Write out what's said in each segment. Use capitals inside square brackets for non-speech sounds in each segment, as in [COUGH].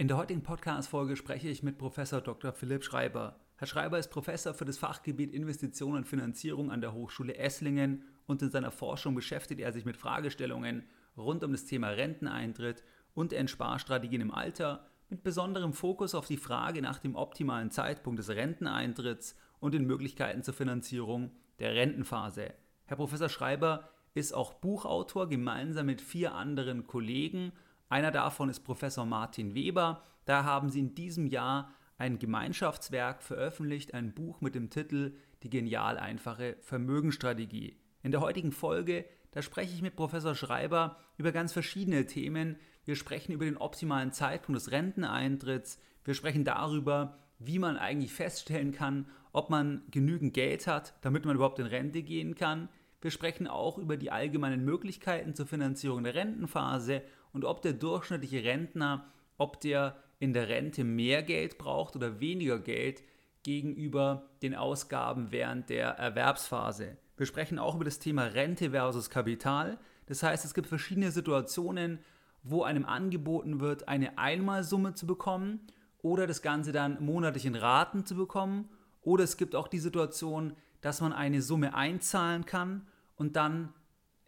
In der heutigen Podcast-Folge spreche ich mit Professor Dr. Philipp Schreiber. Herr Schreiber ist Professor für das Fachgebiet Investitionen und Finanzierung an der Hochschule Esslingen und in seiner Forschung beschäftigt er sich mit Fragestellungen rund um das Thema Renteneintritt und Entsparstrategien im Alter, mit besonderem Fokus auf die Frage nach dem optimalen Zeitpunkt des Renteneintritts und den Möglichkeiten zur Finanzierung der Rentenphase. Herr Professor Schreiber ist auch Buchautor gemeinsam mit vier anderen Kollegen. Einer davon ist Professor Martin Weber. Da haben sie in diesem Jahr ein Gemeinschaftswerk veröffentlicht, ein Buch mit dem Titel Die genial einfache Vermögensstrategie. In der heutigen Folge, da spreche ich mit Professor Schreiber über ganz verschiedene Themen. Wir sprechen über den optimalen Zeitpunkt des Renteneintritts. Wir sprechen darüber, wie man eigentlich feststellen kann, ob man genügend Geld hat, damit man überhaupt in Rente gehen kann. Wir sprechen auch über die allgemeinen Möglichkeiten zur Finanzierung der Rentenphase und ob der durchschnittliche Rentner, ob der in der Rente mehr Geld braucht oder weniger Geld gegenüber den Ausgaben während der Erwerbsphase. Wir sprechen auch über das Thema Rente versus Kapital. Das heißt, es gibt verschiedene Situationen, wo einem angeboten wird, eine Einmalsumme zu bekommen oder das Ganze dann monatlich in Raten zu bekommen. Oder es gibt auch die Situation, dass man eine Summe einzahlen kann und dann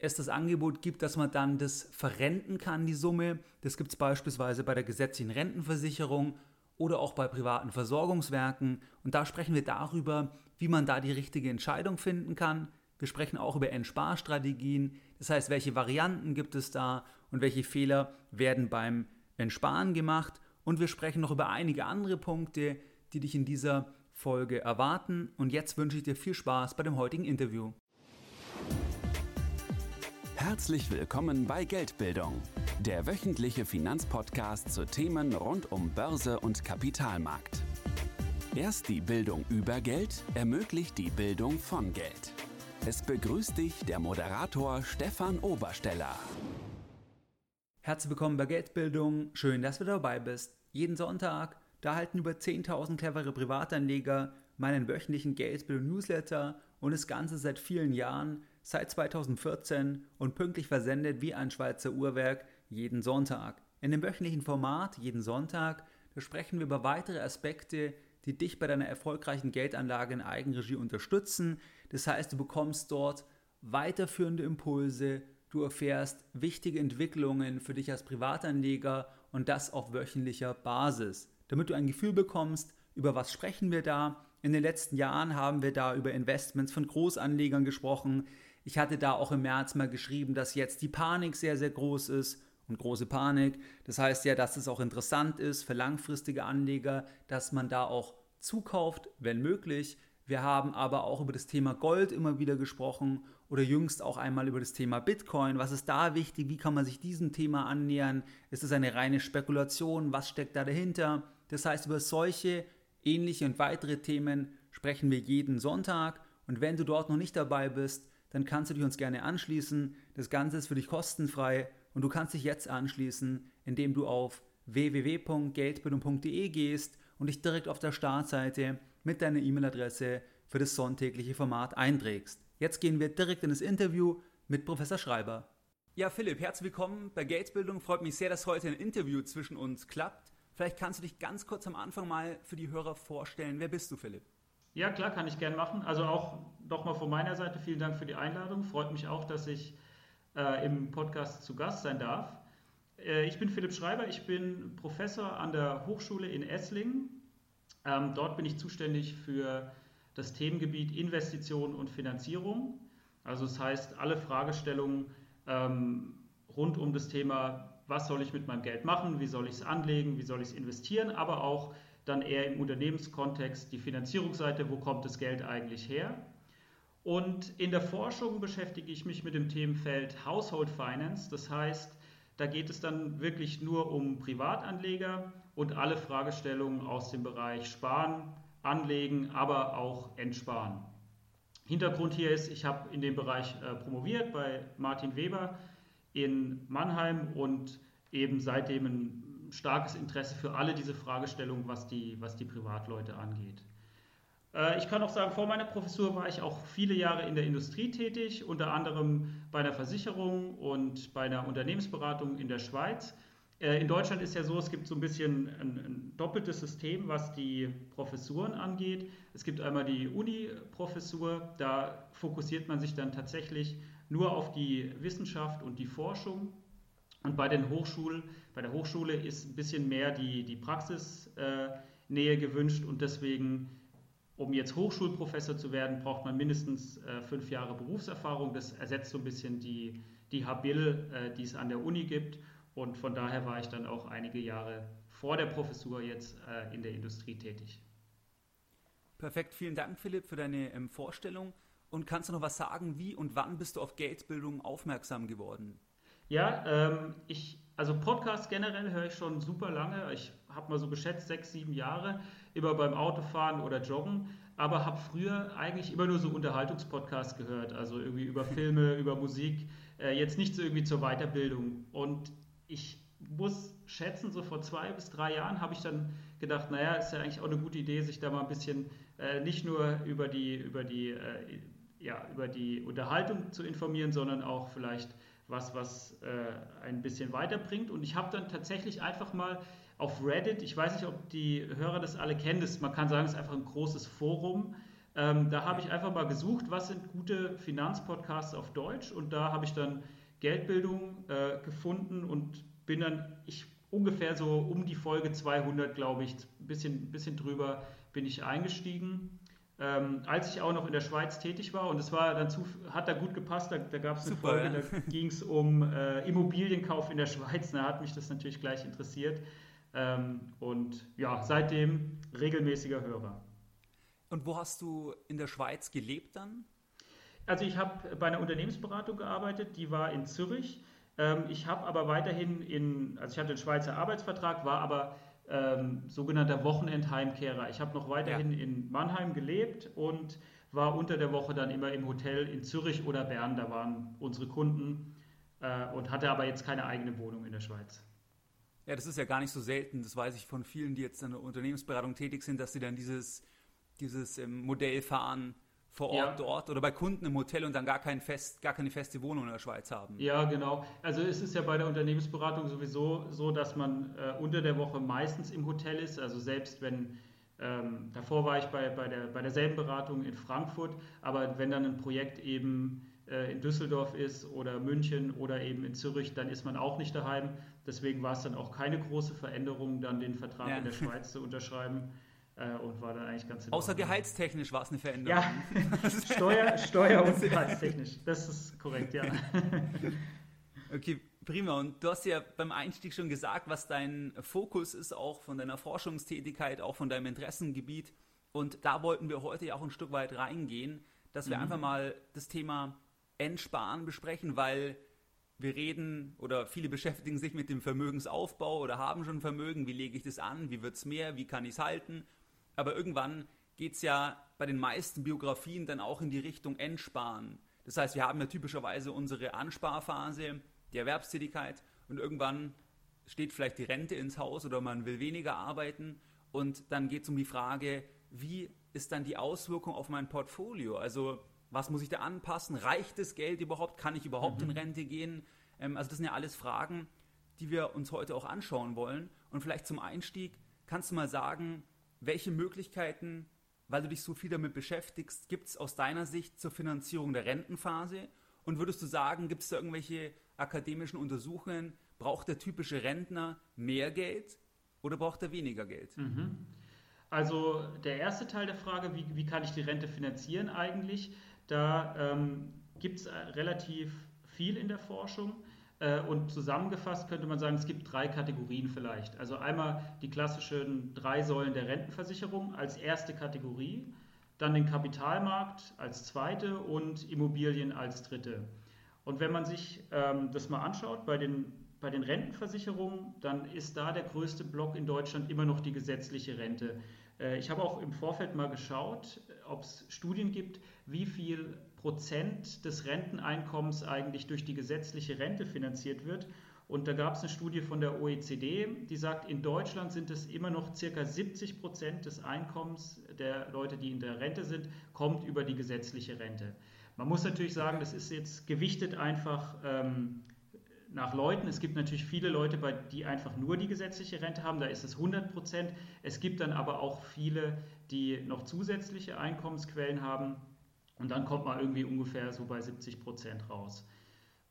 es das Angebot gibt, dass man dann das verrenten kann, die Summe. Das gibt es beispielsweise bei der gesetzlichen Rentenversicherung oder auch bei privaten Versorgungswerken. Und da sprechen wir darüber, wie man da die richtige Entscheidung finden kann. Wir sprechen auch über Entsparstrategien, das heißt, welche Varianten gibt es da und welche Fehler werden beim Entsparen gemacht. Und wir sprechen noch über einige andere Punkte, die dich in dieser Folge erwarten. Und jetzt wünsche ich dir viel Spaß bei dem heutigen Interview. Herzlich willkommen bei Geldbildung, der wöchentliche Finanzpodcast zu Themen rund um Börse und Kapitalmarkt. Erst die Bildung über Geld ermöglicht die Bildung von Geld. Es begrüßt dich der Moderator Stefan Obersteller. Herzlich willkommen bei Geldbildung. Schön, dass du dabei bist. Jeden Sonntag da halten über 10.000 clevere Privatanleger meinen wöchentlichen Geldbildung-Newsletter und das Ganze seit vielen Jahren, seit 2014 und pünktlich versendet wie ein Schweizer Uhrwerk jeden Sonntag. In dem wöchentlichen Format jeden Sonntag, sprechen wir über weitere Aspekte, die dich bei deiner erfolgreichen Geldanlage in Eigenregie unterstützen. Das heißt, du bekommst dort weiterführende Impulse, du erfährst wichtige Entwicklungen für dich als Privatanleger und das auf wöchentlicher Basis damit du ein Gefühl bekommst, über was sprechen wir da. In den letzten Jahren haben wir da über Investments von Großanlegern gesprochen. Ich hatte da auch im März mal geschrieben, dass jetzt die Panik sehr, sehr groß ist und große Panik. Das heißt ja, dass es auch interessant ist für langfristige Anleger, dass man da auch zukauft, wenn möglich. Wir haben aber auch über das Thema Gold immer wieder gesprochen oder jüngst auch einmal über das Thema Bitcoin. Was ist da wichtig? Wie kann man sich diesem Thema annähern? Ist es eine reine Spekulation? Was steckt da dahinter? Das heißt, über solche, ähnliche und weitere Themen sprechen wir jeden Sonntag. Und wenn du dort noch nicht dabei bist, dann kannst du dich uns gerne anschließen. Das Ganze ist für dich kostenfrei und du kannst dich jetzt anschließen, indem du auf www.geldbildung.de gehst und dich direkt auf der Startseite mit deiner E-Mail-Adresse für das sonntägliche Format einträgst. Jetzt gehen wir direkt in das Interview mit Professor Schreiber. Ja, Philipp, herzlich willkommen bei Geldbildung. Freut mich sehr, dass heute ein Interview zwischen uns klappt. Vielleicht kannst du dich ganz kurz am Anfang mal für die Hörer vorstellen. Wer bist du, Philipp? Ja, klar, kann ich gern machen. Also auch nochmal von meiner Seite vielen Dank für die Einladung. Freut mich auch, dass ich äh, im Podcast zu Gast sein darf. Äh, ich bin Philipp Schreiber, ich bin Professor an der Hochschule in Esslingen. Ähm, dort bin ich zuständig für das Themengebiet Investition und Finanzierung. Also das heißt, alle Fragestellungen ähm, rund um das Thema was soll ich mit meinem Geld machen, wie soll ich es anlegen, wie soll ich es investieren, aber auch dann eher im Unternehmenskontext die Finanzierungsseite, wo kommt das Geld eigentlich her. Und in der Forschung beschäftige ich mich mit dem Themenfeld Household Finance, das heißt, da geht es dann wirklich nur um Privatanleger und alle Fragestellungen aus dem Bereich Sparen, Anlegen, aber auch Entsparen. Hintergrund hier ist, ich habe in dem Bereich äh, promoviert bei Martin Weber in Mannheim und eben seitdem ein starkes Interesse für alle diese Fragestellungen, was die, was die Privatleute angeht. Äh, ich kann auch sagen, vor meiner Professur war ich auch viele Jahre in der Industrie tätig, unter anderem bei einer Versicherung und bei einer Unternehmensberatung in der Schweiz. Äh, in Deutschland ist ja so, es gibt so ein bisschen ein, ein, doppeltes System, was die Professuren angeht. Es gibt einmal die Uni-Professur, da fokussiert man sich dann tatsächlich nur auf die Wissenschaft und die Forschung. Und bei, den Hochschulen, bei der Hochschule ist ein bisschen mehr die, die Praxisnähe äh, gewünscht und deswegen, um jetzt Hochschulprofessor zu werden, braucht man mindestens äh, fünf Jahre Berufserfahrung. Das ersetzt so ein bisschen die, die Habil, äh, die es an der Uni gibt. Und von daher war ich dann auch einige Jahre vor der Professur jetzt in der Industrie tätig. Perfekt, vielen Dank, Philipp, für deine ähm, Vorstellung. Und kannst du noch was sagen, wie und wann bist du auf Geldbildung aufmerksam geworden? Ja, ähm, ich, also Podcasts generell höre ich schon super lange. Ich habe mal so geschätzt sechs, sieben Jahre, immer beim Autofahren oder Joggen, aber habe früher eigentlich immer nur so Unterhaltungspodcasts gehört, also irgendwie über [LAUGHS] Filme, über Musik, äh, jetzt nicht so irgendwie zur Weiterbildung. Und ich muss schätzen, so vor zwei bis drei Jahren habe ich dann gedacht, naja, ist ja eigentlich auch eine gute Idee, sich da mal ein bisschen äh, nicht nur über die, über, die, äh, ja, über die Unterhaltung zu informieren, sondern auch vielleicht was, was äh, ein bisschen weiterbringt. Und ich habe dann tatsächlich einfach mal auf Reddit, ich weiß nicht, ob die Hörer das alle kennen, das, man kann sagen, es ist einfach ein großes Forum. Ähm, da habe ich einfach mal gesucht, was sind gute Finanzpodcasts auf Deutsch und da habe ich dann Geldbildung äh, gefunden und bin dann, ich ungefähr so um die Folge 200, glaube ich, ein bisschen, bisschen drüber bin ich eingestiegen. Ähm, als ich auch noch in der Schweiz tätig war und es war dann zu, hat da gut gepasst, da, da gab es eine Super, Folge, ja. da ging es um äh, Immobilienkauf in der Schweiz, da hat mich das natürlich gleich interessiert ähm, und ja, seitdem regelmäßiger Hörer. Und wo hast du in der Schweiz gelebt dann? Also ich habe bei einer Unternehmensberatung gearbeitet, die war in Zürich. Ähm, ich habe aber weiterhin in, also ich hatte einen Schweizer Arbeitsvertrag, war aber ähm, sogenannter Wochenendheimkehrer. Ich habe noch weiterhin ja. in Mannheim gelebt und war unter der Woche dann immer im Hotel in Zürich oder Bern, da waren unsere Kunden äh, und hatte aber jetzt keine eigene Wohnung in der Schweiz. Ja, das ist ja gar nicht so selten, das weiß ich von vielen, die jetzt in der Unternehmensberatung tätig sind, dass sie dann dieses, dieses ähm, Modell fahren, vor Ort ja. dort oder bei Kunden im Hotel und dann gar, kein Fest, gar keine feste Wohnung in der Schweiz haben. Ja, genau. Also es ist ja bei der Unternehmensberatung sowieso so, dass man äh, unter der Woche meistens im Hotel ist. Also selbst wenn, ähm, davor war ich bei, bei, der, bei derselben Beratung in Frankfurt, aber wenn dann ein Projekt eben äh, in Düsseldorf ist oder München oder eben in Zürich, dann ist man auch nicht daheim. Deswegen war es dann auch keine große Veränderung, dann den Vertrag ja. in der [LAUGHS] Schweiz zu unterschreiben äh, und war dann eigentlich ganz Außer gehaltstechnisch war es eine Veränderung. Ja, [LAUGHS] Steuer, Steuer und [LAUGHS] gehaltstechnisch, das ist korrekt, ja. [LAUGHS] okay, prima. Und du hast ja beim Einstieg schon gesagt, was dein Fokus ist, auch von deiner Forschungstätigkeit, auch von deinem Interessengebiet. Und da wollten wir heute ja auch ein Stück weit reingehen, dass wir mhm. einfach mal das Thema Entsparen besprechen, weil wir reden oder viele beschäftigen sich mit dem Vermögensaufbau oder haben schon Vermögen. Wie lege ich das an? Wie wird es mehr? Wie kann ich es halten? Aber irgendwann geht es ja bei den meisten Biografien dann auch in die Richtung Entsparen. Das heißt, wir haben ja typischerweise unsere Ansparphase, die Erwerbstätigkeit und irgendwann steht vielleicht die Rente ins Haus oder man will weniger arbeiten und dann geht es um die Frage, wie ist dann die Auswirkung auf mein Portfolio? Also was muss ich da anpassen? Reicht das Geld überhaupt? Kann ich überhaupt mhm. in Rente gehen? Ähm, also das sind ja alles Fragen, die wir uns heute auch anschauen wollen. Und vielleicht zum Einstieg kannst du mal sagen, welche Möglichkeiten, weil du dich so viel damit beschäftigst, gibt es aus deiner Sicht zur Finanzierung der Rentenphase? Und würdest du sagen, gibt es da irgendwelche akademischen Untersuchungen, braucht der typische Rentner mehr Geld oder braucht er weniger Geld? Mhm. Also der erste Teil der Frage, wie, wie kann ich die Rente finanzieren eigentlich? Da ähm, gibt es äh, relativ viel in der Forschung. Äh, und zusammengefasst könnte man sagen, es gibt drei Kategorien vielleicht. Also einmal die klassischen drei Säulen der Rentenversicherung als erste Kategorie, dann den Kapitalmarkt als zweite und Immobilien als dritte. Und wenn man sich ähm, das mal anschaut, bei den, bei den Rentenversicherungen, dann ist da der größte Block in Deutschland immer noch die gesetzliche Rente. Äh, ich habe auch im Vorfeld mal geschaut, ob es Studien gibt, wie viel Prozent des Renteneinkommens eigentlich durch die gesetzliche Rente finanziert wird. Und da gab es eine Studie von der OECD, die sagt, in Deutschland sind es immer noch circa 70 Prozent des Einkommens der Leute, die in der Rente sind, kommt über die gesetzliche Rente. Man muss natürlich sagen, das ist jetzt gewichtet einfach ähm, nach Leuten. Es gibt natürlich viele Leute, die einfach nur die gesetzliche Rente haben, da ist es 100 Prozent. Es gibt dann aber auch viele, die noch zusätzliche Einkommensquellen haben und dann kommt man irgendwie ungefähr so bei 70 Prozent raus.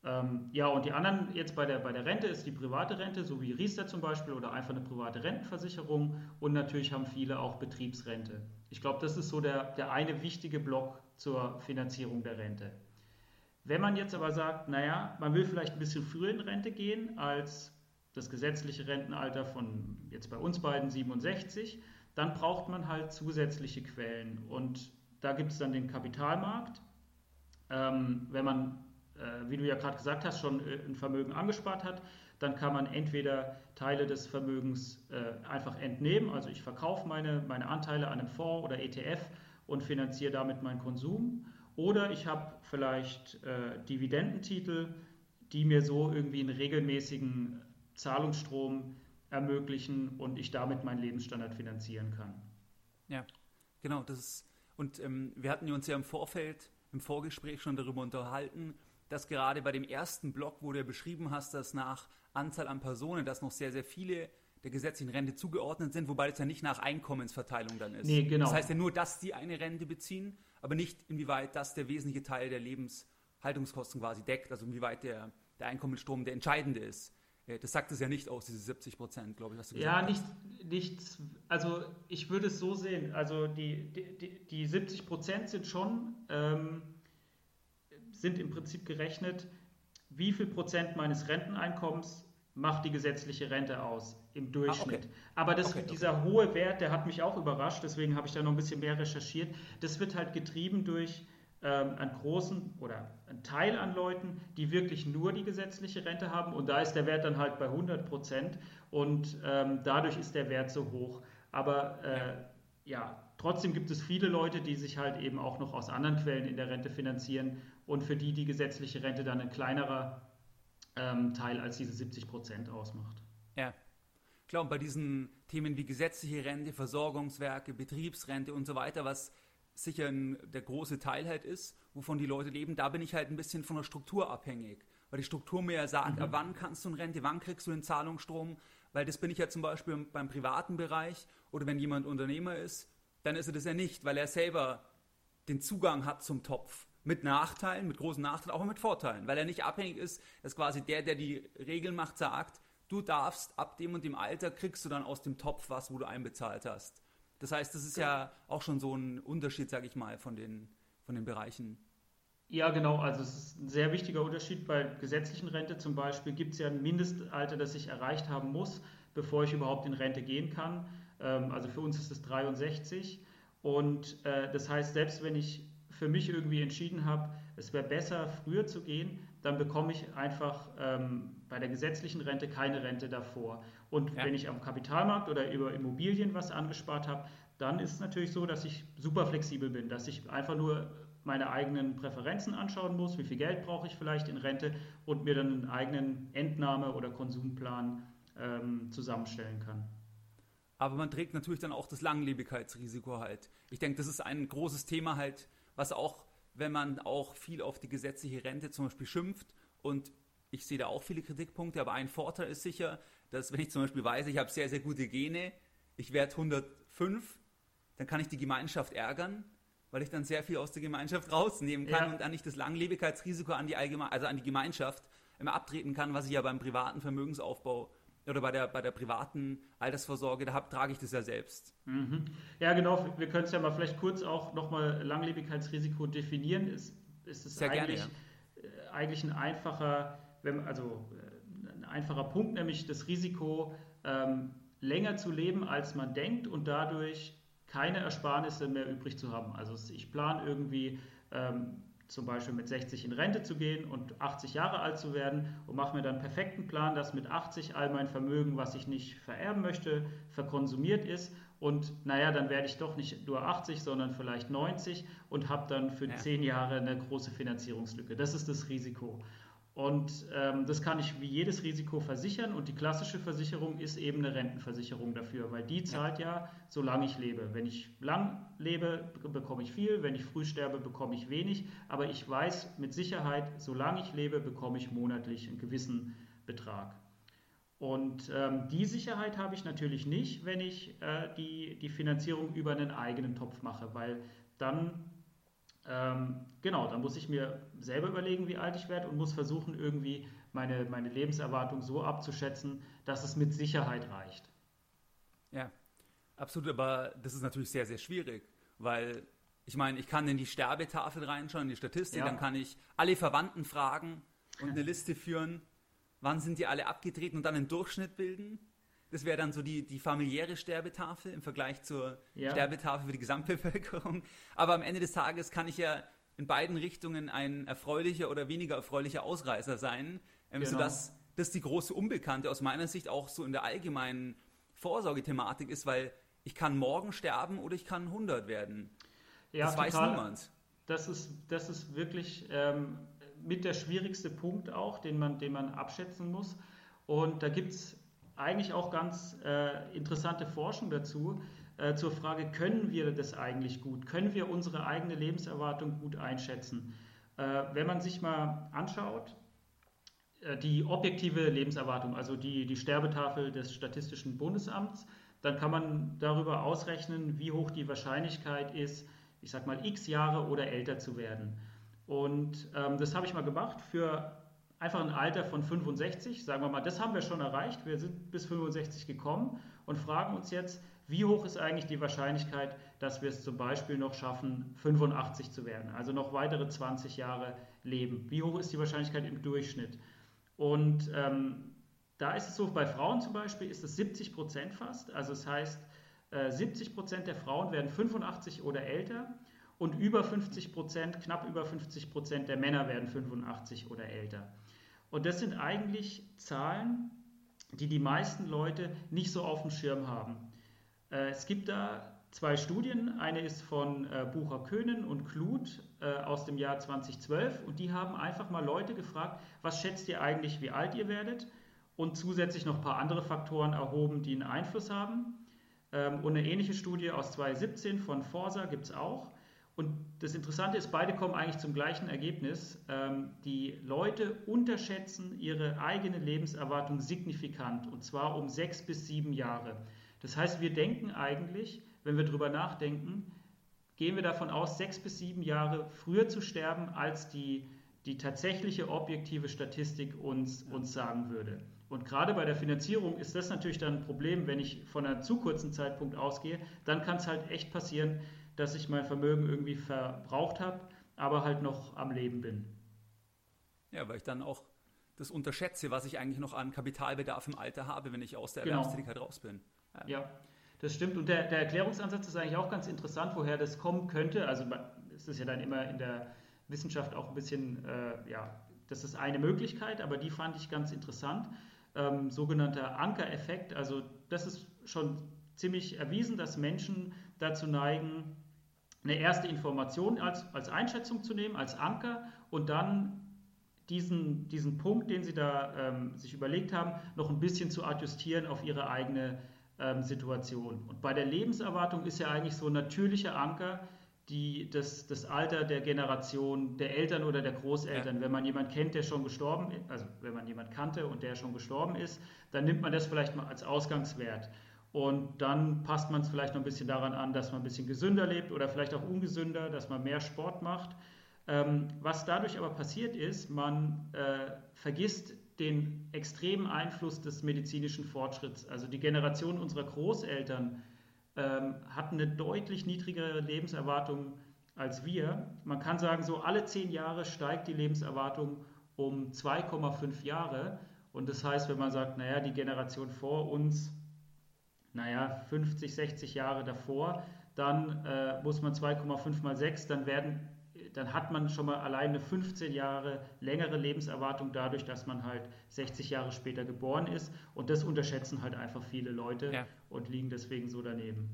Ähm, ja, und die anderen jetzt bei der, bei der Rente ist die private Rente, so wie Riester zum Beispiel oder einfach eine private Rentenversicherung und natürlich haben viele auch Betriebsrente. Ich glaube, das ist so der, der eine wichtige Block zur Finanzierung der Rente. Wenn man jetzt aber sagt, naja, man will vielleicht ein bisschen früher in Rente gehen als das gesetzliche Rentenalter von jetzt bei uns beiden 67, dann braucht man halt zusätzliche Quellen. Und da gibt es dann den Kapitalmarkt. Ähm, wenn man, äh, wie du ja gerade gesagt hast, schon äh, ein Vermögen angespart hat, dann kann man entweder Teile des Vermögens äh, einfach entnehmen, also ich verkaufe meine, meine Anteile an einem Fonds oder ETF und finanziere damit meinen Konsum. Oder ich habe vielleicht äh, Dividendentitel, die mir so irgendwie einen regelmäßigen Zahlungsstrom ermöglichen und ich damit meinen Lebensstandard finanzieren kann. Ja, genau. Das ist, und ähm, wir hatten uns ja im Vorfeld, im Vorgespräch schon darüber unterhalten, dass gerade bei dem ersten Block, wo du ja beschrieben hast, dass nach Anzahl an Personen, dass noch sehr, sehr viele der gesetzlichen Rente zugeordnet sind, wobei es ja nicht nach Einkommensverteilung dann ist. Nee, genau. Das heißt ja nur, dass sie eine Rente beziehen, aber nicht inwieweit das der wesentliche Teil der Lebenshaltungskosten quasi deckt, also inwieweit der, der Einkommensstrom der entscheidende ist. Äh, das sagt es ja nicht aus, diese 70 Prozent, glaube ich, hast du gesagt. Ja, nicht, nicht, also ich würde es so sehen, also die, die, die 70 Prozent sind schon, ähm, sind im Prinzip gerechnet, wie viel Prozent meines Renteneinkommens macht die gesetzliche Rente aus im Durchschnitt. Ah, okay. Aber das, okay, dieser okay. hohe Wert, der hat mich auch überrascht, deswegen habe ich da noch ein bisschen mehr recherchiert. Das wird halt getrieben durch ähm, großen oder einen Teil an Leuten, die wirklich nur die gesetzliche Rente haben und da ist der Wert dann halt bei 100 Prozent und ähm, dadurch ist der Wert so hoch. Aber äh, ja, trotzdem gibt es viele Leute, die sich halt eben auch noch aus anderen Quellen in der Rente finanzieren und für die die gesetzliche Rente dann ein kleinerer ähm, Teil als diese 70 Prozent ausmacht. Ja. Klar, und bei diesen Themen wie gesetzliche Rente, Versorgungswerke, Betriebsrente und so weiter, was sicher ein, der große Teil halt ist, wovon die Leute leben, da bin ich halt ein bisschen von der Struktur abhängig. Weil die Struktur mir ja sagt, mhm. wann kannst du eine Rente, wann kriegst du den Zahlungsstrom, weil das bin ich ja zum Beispiel beim privaten Bereich oder wenn jemand Unternehmer ist, dann ist er das ja nicht, weil er selber den Zugang hat zum Topf. Mit Nachteilen, mit großen Nachteilen, auch mit Vorteilen, weil er nicht abhängig ist, dass quasi der, der die Regeln macht, sagt, du darfst ab dem und dem Alter kriegst du dann aus dem Topf was, wo du einbezahlt hast. Das heißt, das ist ja auch schon so ein Unterschied, sage ich mal, von den, von den Bereichen. Ja, genau. Also es ist ein sehr wichtiger Unterschied. Bei gesetzlichen Rente zum Beispiel gibt es ja ein Mindestalter, das ich erreicht haben muss, bevor ich überhaupt in Rente gehen kann. Ähm, also für uns ist es 63. Und äh, das heißt, selbst wenn ich für mich irgendwie entschieden habe, es wäre besser, früher zu gehen, dann bekomme ich einfach ähm, bei der gesetzlichen Rente keine Rente davor. Und ja. wenn ich am Kapitalmarkt oder über Immobilien was angespart habe, dann ist es natürlich so, dass ich super flexibel bin, dass ich einfach nur meine eigenen Präferenzen anschauen muss, wie viel Geld brauche ich vielleicht in Rente und mir dann einen eigenen Entnahme- oder Konsumplan ähm, zusammenstellen kann. Aber man trägt natürlich dann auch das Langlebigkeitsrisiko halt. Ich denke, das ist ein großes Thema halt, was auch, wenn man auch viel auf die gesetzliche Rente zum Beispiel schimpft und ich sehe da auch viele Kritikpunkte, aber ein Vorteil ist sicher, dass wenn ich zum Beispiel weiß, ich habe sehr, sehr gute Gene, ich werde 105, dann kann ich die Gemeinschaft ärgern, weil ich dann sehr viel aus der Gemeinschaft rausnehmen kann ja. und dann nicht das Langlebigkeitsrisiko an die Allgeme also an die Gemeinschaft immer abtreten kann, was ich ja beim privaten Vermögensaufbau oder bei der, bei der privaten Altersvorsorge, da hab, trage ich das ja selbst. Mhm. Ja, genau. Wir können es ja mal vielleicht kurz auch nochmal Langlebigkeitsrisiko definieren. Ist, ist es eigentlich, gerne, ja. äh, eigentlich ein einfacher, wenn, also äh, einfacher Punkt, nämlich das Risiko, ähm, länger zu leben, als man denkt und dadurch keine Ersparnisse mehr übrig zu haben. Also ich plane irgendwie ähm, zum Beispiel mit 60 in Rente zu gehen und 80 Jahre alt zu werden und mache mir dann einen perfekten Plan, dass mit 80 all mein Vermögen, was ich nicht vererben möchte, verkonsumiert ist. Und naja, dann werde ich doch nicht nur 80, sondern vielleicht 90 und habe dann für ja. 10 Jahre eine große Finanzierungslücke. Das ist das Risiko. Und ähm, das kann ich wie jedes Risiko versichern und die klassische Versicherung ist eben eine Rentenversicherung dafür, weil die zahlt ja, ja solange ich lebe. Wenn ich lang lebe, bekomme ich viel, wenn ich früh sterbe, bekomme ich wenig, aber ich weiß mit Sicherheit, solange ich lebe, bekomme ich monatlich einen gewissen Betrag. Und ähm, die Sicherheit habe ich natürlich nicht, wenn ich äh, die, die Finanzierung über einen eigenen Topf mache, weil dann, ähm, genau, dann muss ich mir selber überlegen, wie alt ich werde und muss versuchen, irgendwie meine, meine Lebenserwartung so abzuschätzen, dass es mit Sicherheit reicht. Ja, absolut, aber das ist natürlich sehr, sehr schwierig, weil ich meine, ich kann in die Sterbetafel reinschauen, in die Statistik, ja. dann kann ich alle Verwandten fragen und eine Liste führen, wann sind die alle abgetreten und dann einen Durchschnitt bilden. Das wäre dann so die, die familiäre Sterbetafel im Vergleich zur ja. Sterbetafel für die Gesamtbevölkerung. Aber am Ende des Tages kann ich ja in beiden Richtungen ein erfreulicher oder weniger erfreulicher Ausreißer sein, ähm, genau. sodass das die große Unbekannte aus meiner Sicht auch so in der allgemeinen Vorsorgethematik ist, weil ich kann morgen sterben oder ich kann 100 werden. Ja, das total. weiß niemand. Das ist, das ist wirklich ähm, mit der schwierigste Punkt auch, den man, den man abschätzen muss. Und da gibt es eigentlich auch ganz äh, interessante Forschung dazu, äh, zur Frage, können wir das eigentlich gut? Können wir unsere eigene Lebenserwartung gut einschätzen? Äh, wenn man sich mal anschaut, äh, die objektive Lebenserwartung, also die, die Sterbetafel des Statistischen Bundesamts, dann kann man darüber ausrechnen, wie hoch die Wahrscheinlichkeit ist, ich sag mal, x Jahre oder älter zu werden. Und ähm, das habe ich mal gemacht für einfach ein Alter von 65. Sagen wir mal, das haben wir schon erreicht. Wir sind bis 65 gekommen und fragen uns jetzt, wie hoch ist eigentlich die Wahrscheinlichkeit, dass wir es zum Beispiel noch schaffen, 85 zu werden, also noch weitere 20 Jahre leben? Wie hoch ist die Wahrscheinlichkeit im Durchschnitt? Und ähm, da ist es so, bei Frauen zum Beispiel ist es 70 Prozent fast. Also das heißt, 70 äh, Prozent der Frauen werden 85 oder älter und über 50 Prozent, knapp über 50 Prozent der Männer werden 85 oder älter. Und das sind eigentlich Zahlen, die die meisten Leute nicht so auf dem Schirm haben. Äh, es gibt da zwei Studien. Eine ist von äh, Bucher Köhnen und Kluth aus dem Jahr 2012 und die haben einfach mal Leute gefragt, was schätzt ihr eigentlich, wie alt ihr werdet? Und zusätzlich noch ein paar andere Faktoren erhoben, die einen Einfluss haben. Ähm, und eine ähnliche Studie aus 2017 von Forsa gibt es auch. Und das Interessante ist, beide kommen eigentlich zum gleichen Ergebnis. Ähm, die Leute unterschätzen ihre eigene Lebenserwartung signifikant, und zwar um sechs bis sieben Jahre. Das heißt, wir denken eigentlich, wenn wir darüber nachdenken, gehen wir davon aus, sechs bis sieben Jahre früher zu sterben, als die, die tatsächliche objektive Statistik uns, uns sagen würde. Und gerade bei der Finanzierung ist das natürlich dann ein Problem, wenn ich von einem zu kurzen Zeitpunkt ausgehe, dann kann es halt echt passieren, dass ich mein Vermögen irgendwie verbraucht habe, aber halt noch am Leben bin. Ja, weil ich dann auch das unterschätze, was ich eigentlich noch an Kapitalbedarf im Alter habe, wenn ich aus der genau. Erwerbstätigkeit raus bin. Ja. ja. das stimmt. Und der, der, Erklärungsansatz ist eigentlich auch ganz interessant, woher das kommen könnte. Also es ist ja dann immer in der Wissenschaft auch ein bisschen, äh, ja, das ist eine Möglichkeit, aber die fand ich ganz interessant ähm, sogenannter Ankereffekt. Also das ist schon ziemlich erwiesen, dass Menschen dazu neigen, eine erste Information als, als Einschätzung zu nehmen, als Anker und dann diesen, diesen Punkt, den sie da ähm, sich überlegt haben, noch ein bisschen zu adjustieren auf ihre eigene ähm, Situation. Und bei der Lebenserwartung ist ja eigentlich so ein natürlicher Anker, die, das, das Alter der Generation der Eltern oder der Großeltern. Ja. Wenn man jemanden kennt, der schon gestorben ist, also wenn man jemanden kannte und der schon gestorben ist, dann nimmt man das vielleicht mal als Ausgangswert. Und dann passt man es vielleicht noch ein bisschen daran an, dass man ein bisschen gesünder lebt oder vielleicht auch ungesünder, dass man mehr Sport macht. Ähm, was dadurch aber passiert ist, man äh, vergisst den extremen Einfluss des medizinischen Fortschritts. Also die Generation unserer Großeltern ähm, hat eine deutlich niedrigere Lebenserwartung als wir. Man kann sagen, so alle zehn Jahre steigt die Lebenserwartung um 2,5 Jahre. Und das heißt, wenn man sagt, naja, die Generation vor uns, naja, 50, 60 Jahre davor, dann äh, muss man 2,5 mal 6, dann werden dann hat man schon mal alleine 15 Jahre längere Lebenserwartung dadurch, dass man halt 60 Jahre später geboren ist. Und das unterschätzen halt einfach viele Leute ja. und liegen deswegen so daneben.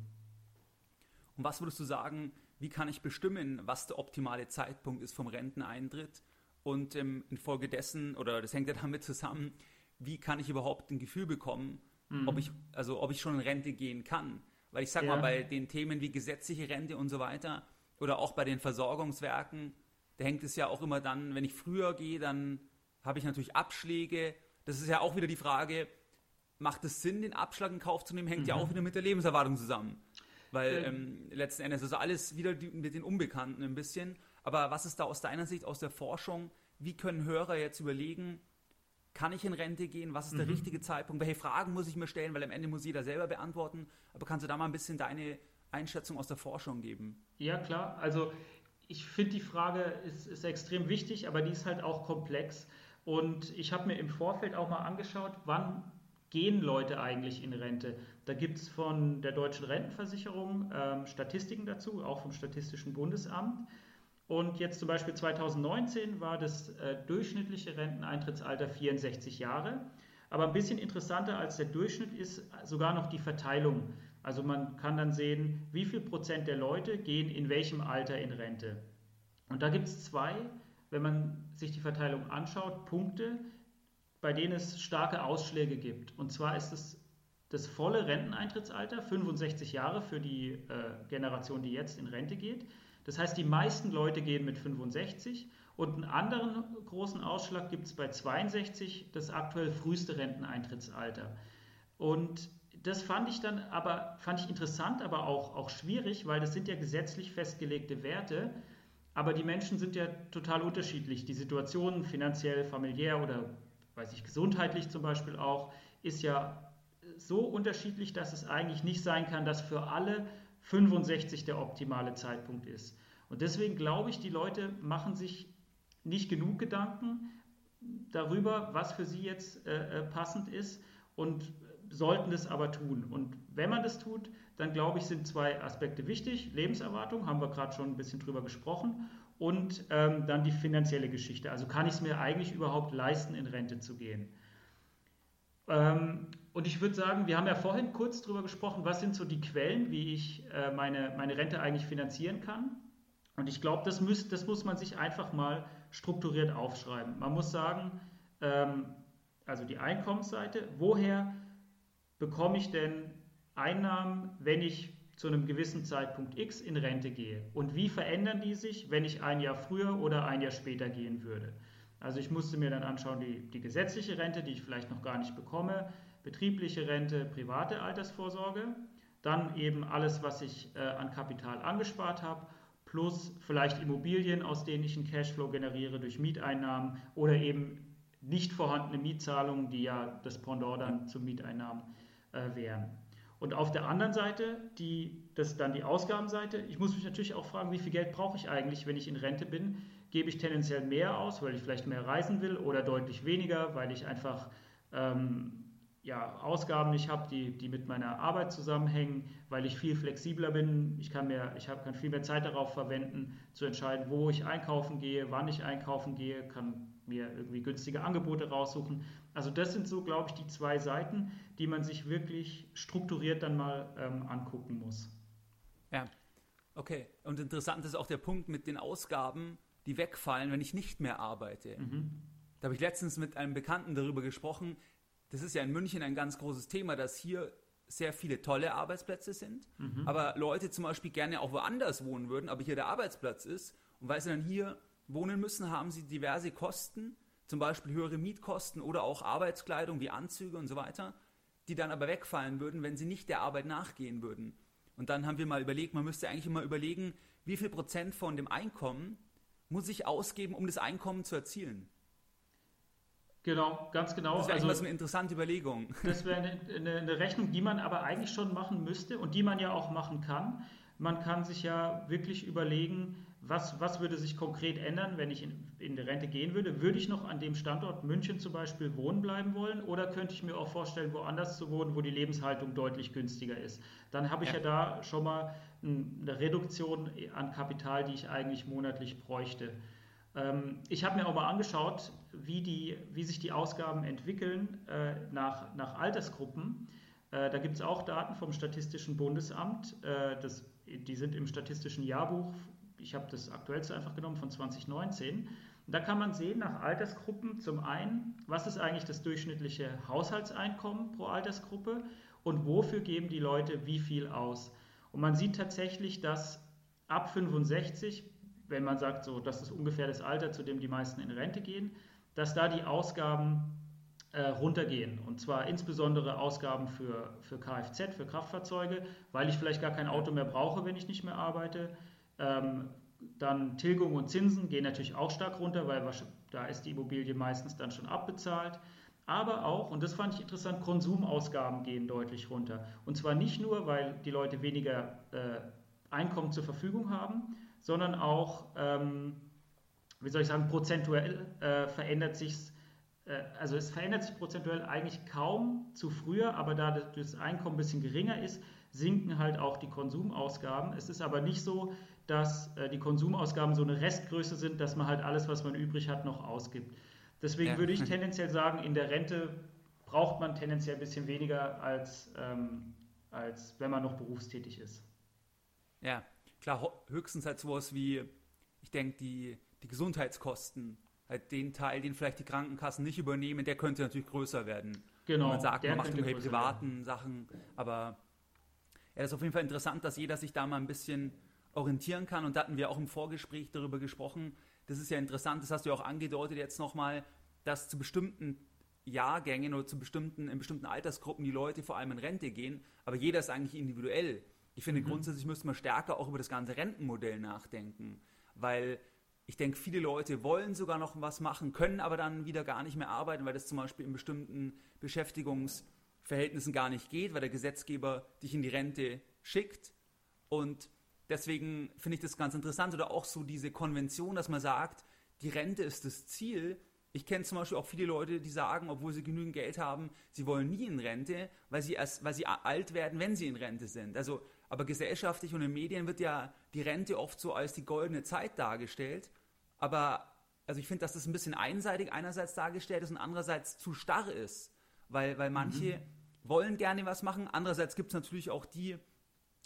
Und was würdest du sagen, wie kann ich bestimmen, was der optimale Zeitpunkt ist vom Renteneintritt? Und ähm, infolgedessen, oder das hängt ja damit zusammen, wie kann ich überhaupt ein Gefühl bekommen, mhm. ob ich, also ob ich schon in Rente gehen kann? Weil ich sag ja. mal, bei den Themen wie gesetzliche Rente und so weiter, oder auch bei den Versorgungswerken, da hängt es ja auch immer dann, wenn ich früher gehe, dann habe ich natürlich Abschläge. das ist ja auch wieder die Frage, macht es Sinn, den Abschlag in Kauf zu nehmen, hängt mhm. ja auch wieder mit der Lebenserwartung zusammen. Weil ähm, letzten Endes ist alles wieder die, mit den Unbekannten ein bisschen. Aber was ist da aus deiner Sicht, aus der Forschung, wie können Hörer jetzt überlegen, kann ich in Rente gehen? Was ist der mhm. richtige Zeitpunkt? Welche Fragen muss ich mir stellen? Weil am Ende muss jeder selber beantworten. Aber kannst du da mal ein bisschen deine Einschätzung aus der Forschung geben? Ja, klar. Also ich finde, die Frage ist, ist extrem wichtig, aber die ist halt auch komplex. Und ich habe mir im Vorfeld auch mal angeschaut, wann gehen Leute eigentlich in Rente? Da gibt es von der Deutschen Rentenversicherung ähm, Statistiken dazu, auch vom Statistischen Bundesamt. Und jetzt zum Beispiel 2019 war das äh, durchschnittliche Renteneintrittsalter 64 Jahre. Aber ein bisschen interessanter als der Durchschnitt ist sogar noch die Verteilung. Also man kann dann sehen, wie viel Prozent der Leute gehen in welchem Alter in Rente. Und da gibt es zwei, wenn man sich die Verteilung anschaut, Punkte, bei denen es starke Ausschläge gibt. Und zwar ist es das volle Renteneintrittsalter, 65 Jahre für die äh, Generation, die jetzt in Rente geht. Das heißt, die meisten Leute gehen mit 65 und einen anderen großen Ausschlag gibt es bei 62, das aktuell früheste Renteneintrittsalter. Und das fand ich dann aber fand ich interessant, aber auch, auch schwierig, weil das sind ja gesetzlich festgelegte Werte. Aber die Menschen sind ja total unterschiedlich. Die Situation finanziell, familiär oder weiß ich, gesundheitlich zum Beispiel auch, ist ja so unterschiedlich, dass es eigentlich nicht sein kann, dass für alle 65 der optimale Zeitpunkt ist. Und deswegen glaube ich, die Leute machen sich nicht genug Gedanken darüber, was für sie jetzt äh, äh passend ist und sollten es aber tun. Und wenn man das tut, dann glaube ich, sind zwei Aspekte wichtig. Lebenserwartung, haben wir gerade schon ein bisschen drüber gesprochen, und ähm, dann die finanzielle Geschichte. Also kann ich es mir eigentlich überhaupt leisten, in Rente zu gehen? Ähm, und ich würde sagen, wir haben ja vorhin kurz darüber gesprochen, was sind so die Quellen, wie ich äh, meine, meine Rente eigentlich finanzieren kann. Und ich glaube, das, das muss man sich einfach mal strukturiert aufschreiben. Man muss sagen, ähm, also die Einkommensseite, woher bekomme ich denn Einnahmen, wenn ich zu einem gewissen Zeitpunkt X in Rente gehe? Und wie verändern die sich, wenn ich ein Jahr früher oder ein Jahr später gehen würde? Also ich musste mir dann anschauen, die, die gesetzliche Rente, die ich vielleicht noch gar nicht bekomme, betriebliche Rente, private Altersvorsorge, dann eben alles, was ich äh, an Kapital angespart habe, plus vielleicht Immobilien, aus denen ich einen Cashflow generiere durch Mieteinnahmen oder eben nicht vorhandene Mietzahlungen, die ja das Pendant dann zu Mieteinnahmen äh, wären. Und auf der anderen Seite, die, das ist dann die Ausgabenseite. Ich muss mich natürlich auch fragen, wie viel Geld brauche ich eigentlich, wenn ich in Rente bin? Gebe ich tendenziell mehr aus, weil ich vielleicht mehr reisen will oder deutlich weniger, weil ich einfach ähm, ja, Ausgaben nicht habe, die, die mit meiner Arbeit zusammenhängen, weil ich viel flexibler bin. Ich kann, mehr, ich hab, kann viel mehr Zeit darauf verwenden, zu entscheiden, wo ich einkaufen gehe, wann ich einkaufen gehe, kann mir irgendwie günstige Angebote raussuchen. Also das sind so, glaube ich, die zwei Seiten, die man sich wirklich strukturiert dann mal ähm, angucken muss. Ja, okay. Und interessant ist auch der Punkt mit den Ausgaben, die wegfallen, wenn ich nicht mehr arbeite. Mhm. Da habe ich letztens mit einem Bekannten darüber gesprochen. Das ist ja in München ein ganz großes Thema, dass hier sehr viele tolle Arbeitsplätze sind, mhm. aber Leute zum Beispiel gerne auch woanders wohnen würden, aber hier der Arbeitsplatz ist und weil sie dann hier wohnen müssen, haben sie diverse Kosten, zum Beispiel höhere Mietkosten oder auch Arbeitskleidung wie Anzüge und so weiter, die dann aber wegfallen würden, wenn sie nicht der Arbeit nachgehen würden. Und dann haben wir mal überlegt, man müsste eigentlich immer überlegen, wie viel Prozent von dem Einkommen muss ich ausgeben, um das Einkommen zu erzielen. Genau, ganz genau. Das wäre also, eine interessante Überlegung. Das wäre eine, eine, eine, Rechnung, die man aber eigentlich schon machen müsste und die man ja auch machen kann. Man kann sich ja wirklich überlegen, was, was würde sich konkret ändern, wenn ich in, in die Rente gehen würde? Würde ich noch an dem Standort München zum Beispiel wohnen bleiben wollen oder könnte ich mir auch vorstellen, woanders zu wohnen, wo die Lebenshaltung deutlich günstiger ist? Dann habe ich ja. ja da schon mal eine Reduktion an Kapital, die ich eigentlich monatlich bräuchte. Ähm, ich habe mir auch mal angeschaut, wie, die, wie sich die Ausgaben entwickeln äh, nach, nach Altersgruppen. Äh, da gibt es auch Daten vom Statistischen Bundesamt. Äh, das, die sind im Statistischen Jahrbuch ich habe das aktuellste einfach genommen von 2019. Und da kann man sehen nach Altersgruppen zum einen, was ist eigentlich das durchschnittliche Haushaltseinkommen pro Altersgruppe und wofür geben die Leute wie viel aus. Und man sieht tatsächlich, dass ab 65, wenn man sagt, so, das ist ungefähr das Alter, zu dem die meisten in Rente gehen, dass da die Ausgaben äh, runtergehen. Und zwar insbesondere Ausgaben für, für Kfz, für Kraftfahrzeuge, weil ich vielleicht gar kein Auto mehr brauche, wenn ich nicht mehr arbeite. Ähm, dann Tilgung und Zinsen gehen natürlich auch stark runter, weil da ist die Immobilie meistens dann schon abbezahlt. Aber auch, und das fand ich interessant, Konsumausgaben gehen deutlich runter. Und zwar nicht nur, weil die Leute weniger äh, Einkommen zur Verfügung haben, sondern auch, ähm, wie soll ich sagen, prozentuell äh, verändert sich äh, also es verändert sich prozentuell eigentlich kaum zu früher, aber da das Einkommen ein bisschen geringer ist, sinken halt auch die Konsumausgaben. Es ist aber nicht so, dass äh, die Konsumausgaben so eine Restgröße sind, dass man halt alles, was man übrig hat, noch ausgibt. Deswegen ja. würde ich [LAUGHS] tendenziell sagen, in der Rente braucht man tendenziell ein bisschen weniger, als, ähm, als wenn man noch berufstätig ist. Ja, klar, höchstens halt sowas wie, ich denke, die, die Gesundheitskosten, halt den Teil, den vielleicht die Krankenkassen nicht übernehmen, der könnte natürlich größer werden. Genau. Wenn man sagt, man macht irgendwelche privaten werden. Sachen, aber ja, das ist auf jeden Fall interessant, dass jeder sich da mal ein bisschen orientieren kann. Und da hatten wir auch im Vorgespräch darüber gesprochen. Das ist ja interessant, das hast du ja auch angedeutet jetzt nochmal, dass zu bestimmten Jahrgängen oder zu bestimmten, in bestimmten Altersgruppen die Leute vor allem in Rente gehen, aber jeder ist eigentlich individuell. Ich finde, mhm. grundsätzlich müsste man stärker auch über das ganze Rentenmodell nachdenken, weil ich denke, viele Leute wollen sogar noch was machen, können aber dann wieder gar nicht mehr arbeiten, weil das zum Beispiel in bestimmten Beschäftigungsverhältnissen gar nicht geht, weil der Gesetzgeber dich in die Rente schickt. Und deswegen finde ich das ganz interessant oder auch so diese Konvention, dass man sagt, die Rente ist das Ziel. Ich kenne zum Beispiel auch viele Leute, die sagen, obwohl sie genügend Geld haben, sie wollen nie in Rente, weil sie erst, weil sie alt werden, wenn sie in Rente sind. Also, aber gesellschaftlich und in den Medien wird ja die Rente oft so als die goldene Zeit dargestellt. Aber also ich finde, dass das ein bisschen einseitig einerseits dargestellt ist und andererseits zu starr ist. Weil, weil manche mhm. wollen gerne was machen. Andererseits gibt es natürlich auch die,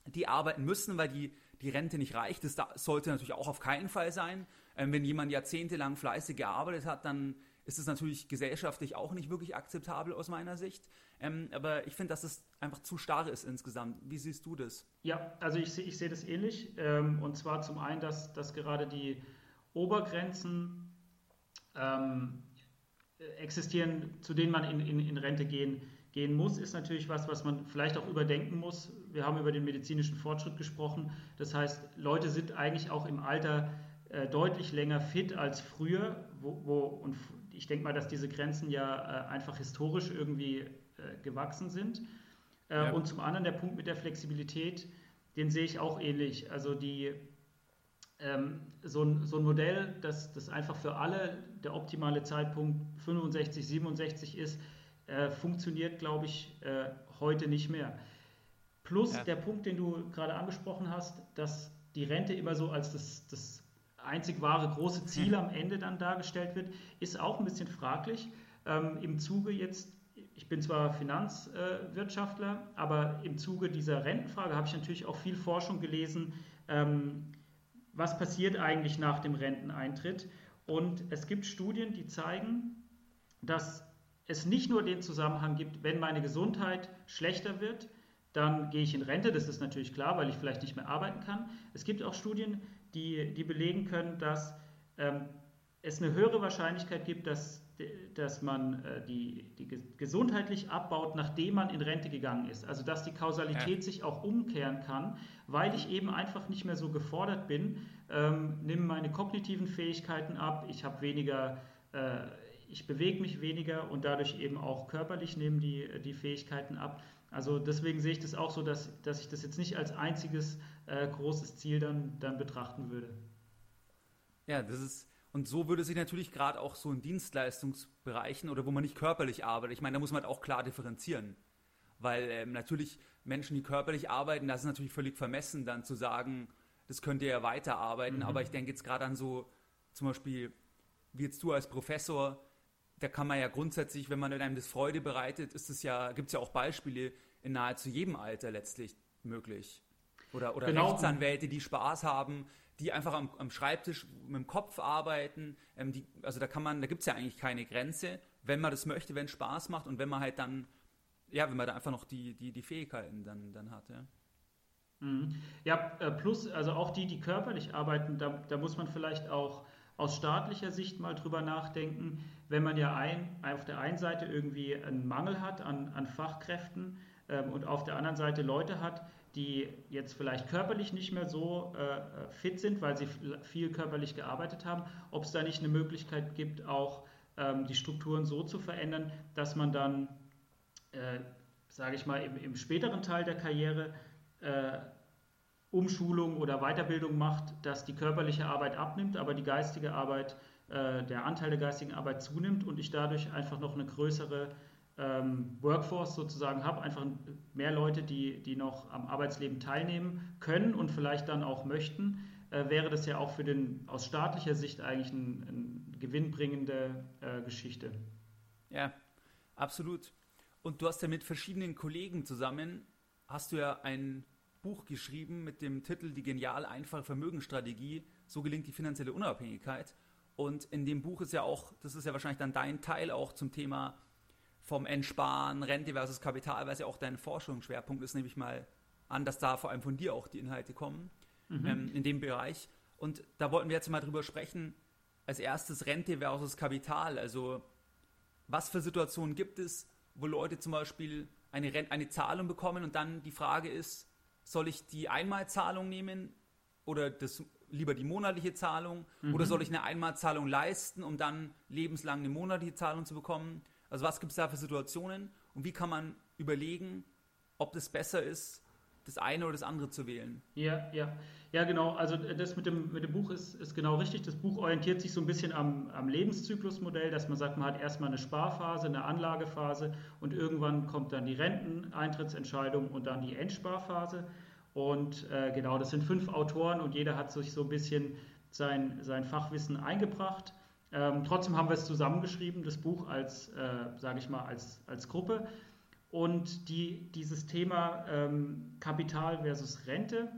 die arbeiten müssen, weil die, die Rente nicht reicht. Das sollte natürlich auch auf keinen Fall sein. Ähm, wenn jemand jahrzehntelang fleißig gearbeitet hat, dann ist es natürlich gesellschaftlich auch nicht wirklich akzeptabel aus meiner Sicht. Ähm, aber ich finde, dass es einfach zu starr ist insgesamt. Wie siehst du das? Ja, also ich, ich sehe das ähnlich. Ähm, und zwar zum einen, dass, dass gerade die Obergrenzen ähm, existieren, zu denen man in, in, in Rente gehen, gehen muss, ist natürlich was, was man vielleicht auch überdenken muss. Wir haben über den medizinischen Fortschritt gesprochen. Das heißt, Leute sind eigentlich auch im Alter äh, deutlich länger fit als früher. Wo, wo, und ich denke mal, dass diese Grenzen ja äh, einfach historisch irgendwie äh, gewachsen sind. Äh, ja. Und zum anderen der Punkt mit der Flexibilität, den sehe ich auch ähnlich. Also die ähm, so, ein, so ein Modell, das, das einfach für alle der optimale Zeitpunkt 65, 67 ist, äh, funktioniert, glaube ich, äh, heute nicht mehr. Plus ja. der Punkt, den du gerade angesprochen hast, dass die Rente immer so als das, das einzig wahre große Ziel am Ende dann dargestellt wird, ist auch ein bisschen fraglich. Ähm, Im Zuge jetzt, ich bin zwar Finanzwirtschaftler, äh, aber im Zuge dieser Rentenfrage habe ich natürlich auch viel Forschung gelesen, ähm, was passiert eigentlich nach dem Renteneintritt. Und es gibt Studien, die zeigen, dass es nicht nur den Zusammenhang gibt, wenn meine Gesundheit schlechter wird, dann gehe ich in Rente, das ist natürlich klar, weil ich vielleicht nicht mehr arbeiten kann. Es gibt auch Studien, die, die belegen können, dass ähm, es eine höhere Wahrscheinlichkeit gibt, dass dass man äh, die, die gesundheitlich abbaut, nachdem man in Rente gegangen ist. Also dass die Kausalität ja. sich auch umkehren kann, weil ich eben einfach nicht mehr so gefordert bin, ähm, nehme meine kognitiven Fähigkeiten ab, ich habe weniger, äh, ich bewege mich weniger und dadurch eben auch körperlich nehmen die, die Fähigkeiten ab. Also deswegen sehe ich das auch so, dass, dass ich das jetzt nicht als einziges äh, großes Ziel dann, dann betrachten würde. Ja, das ist und so würde sich natürlich gerade auch so in Dienstleistungsbereichen oder wo man nicht körperlich arbeitet, ich meine, da muss man halt auch klar differenzieren. Weil ähm, natürlich Menschen, die körperlich arbeiten, das ist natürlich völlig vermessen, dann zu sagen, das könnt ihr ja weiterarbeiten. Mhm. Aber ich denke jetzt gerade an so, zum Beispiel, wie jetzt du als Professor, da kann man ja grundsätzlich, wenn man einem das Freude bereitet, ist es ja, gibt es ja auch Beispiele in nahezu jedem Alter letztlich möglich. Oder, oder genau. Rechtsanwälte, die Spaß haben, die einfach am, am Schreibtisch mit dem Kopf arbeiten. Ähm, die, also da kann man, da gibt es ja eigentlich keine Grenze, wenn man das möchte, wenn es Spaß macht und wenn man halt dann, ja, wenn man da einfach noch die, die, die Fähigkeiten dann, dann hat. Ja. Mhm. Ja, äh, plus, also auch die, die körperlich arbeiten, da, da muss man vielleicht auch aus staatlicher Sicht mal drüber nachdenken, wenn man ja ein, auf der einen Seite irgendwie einen Mangel hat an, an Fachkräften ähm, und auf der anderen Seite Leute hat, die jetzt vielleicht körperlich nicht mehr so äh, fit sind, weil sie viel körperlich gearbeitet haben, ob es da nicht eine Möglichkeit gibt, auch ähm, die Strukturen so zu verändern, dass man dann, äh, sage ich mal, im, im, späteren Teil der Karriere äh, Umschulung oder Weiterbildung macht, dass die körperliche Arbeit abnimmt, aber die geistige Arbeit, äh, der Anteil der geistigen Arbeit zunimmt und ich dadurch einfach noch eine größere ähm, Workforce sozusagen habe, einfach mehr Leute, die, die noch am Arbeitsleben teilnehmen können und vielleicht dann auch möchten, äh, wäre das ja auch für den aus staatlicher Sicht eigentlich eine ein gewinnbringende äh, Geschichte. Ja, absolut. Und du hast ja mit verschiedenen Kollegen zusammen, hast du ja ein Buch geschrieben mit dem Titel Die genial einfache Vermögensstrategie. So gelingt die finanzielle Unabhängigkeit. Und in dem Buch ist ja auch, das ist ja wahrscheinlich dann dein Teil auch zum Thema vom Entsparen, Rente versus Kapital, weil es ja auch dein Forschungsschwerpunkt ist, nehme ich mal an, dass da vor allem von dir auch die Inhalte kommen mhm. ähm, in dem Bereich. Und da wollten wir jetzt mal drüber sprechen. Als erstes Rente versus Kapital. Also was für Situationen gibt es, wo Leute zum Beispiel eine, Rent eine Zahlung bekommen und dann die Frage ist, soll ich die Einmalzahlung nehmen oder das, lieber die monatliche Zahlung mhm. oder soll ich eine Einmalzahlung leisten, um dann lebenslang eine monatliche Zahlung zu bekommen? Also was gibt es da für Situationen und wie kann man überlegen, ob das besser ist, das eine oder das andere zu wählen? Ja, ja. Ja, genau. Also das mit dem, mit dem Buch ist, ist genau richtig. Das Buch orientiert sich so ein bisschen am, am Lebenszyklusmodell, dass man sagt, man hat erstmal eine Sparphase, eine Anlagephase und irgendwann kommt dann die Renteneintrittsentscheidung und dann die Endsparphase. Und äh, genau, das sind fünf Autoren und jeder hat sich so ein bisschen sein, sein Fachwissen eingebracht. Ähm, trotzdem haben wir es zusammengeschrieben, das Buch als, äh, sage ich mal, als, als Gruppe. Und die, dieses Thema ähm, Kapital versus Rente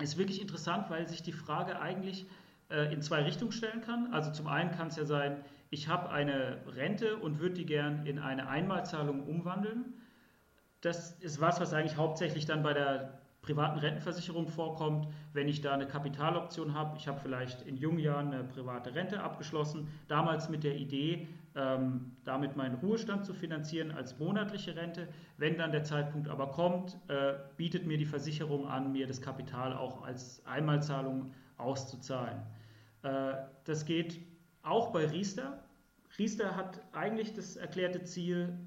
ist wirklich interessant, weil sich die Frage eigentlich äh, in zwei Richtungen stellen kann. Also zum einen kann es ja sein, ich habe eine Rente und würde die gern in eine Einmalzahlung umwandeln. Das ist was, was eigentlich hauptsächlich dann bei der privaten Rentenversicherung vorkommt, wenn ich da eine Kapitaloption habe. Ich habe vielleicht in jungen Jahren eine private Rente abgeschlossen, damals mit der Idee, ähm, damit meinen Ruhestand zu finanzieren als monatliche Rente. Wenn dann der Zeitpunkt aber kommt, äh, bietet mir die Versicherung an, mir das Kapital auch als Einmalzahlung auszuzahlen. Äh, das geht auch bei Riester. Riester hat eigentlich das erklärte Ziel,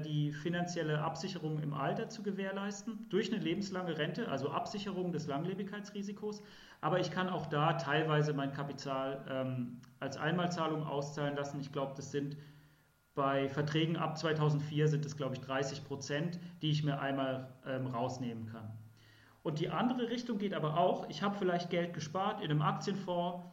die finanzielle Absicherung im Alter zu gewährleisten durch eine lebenslange Rente, also Absicherung des Langlebigkeitsrisikos. Aber ich kann auch da teilweise mein Kapital ähm, als Einmalzahlung auszahlen lassen. Ich glaube, das sind bei Verträgen ab 2004 sind es, glaube ich, 30 Prozent, die ich mir einmal ähm, rausnehmen kann. Und die andere Richtung geht aber auch, ich habe vielleicht Geld gespart in einem Aktienfonds,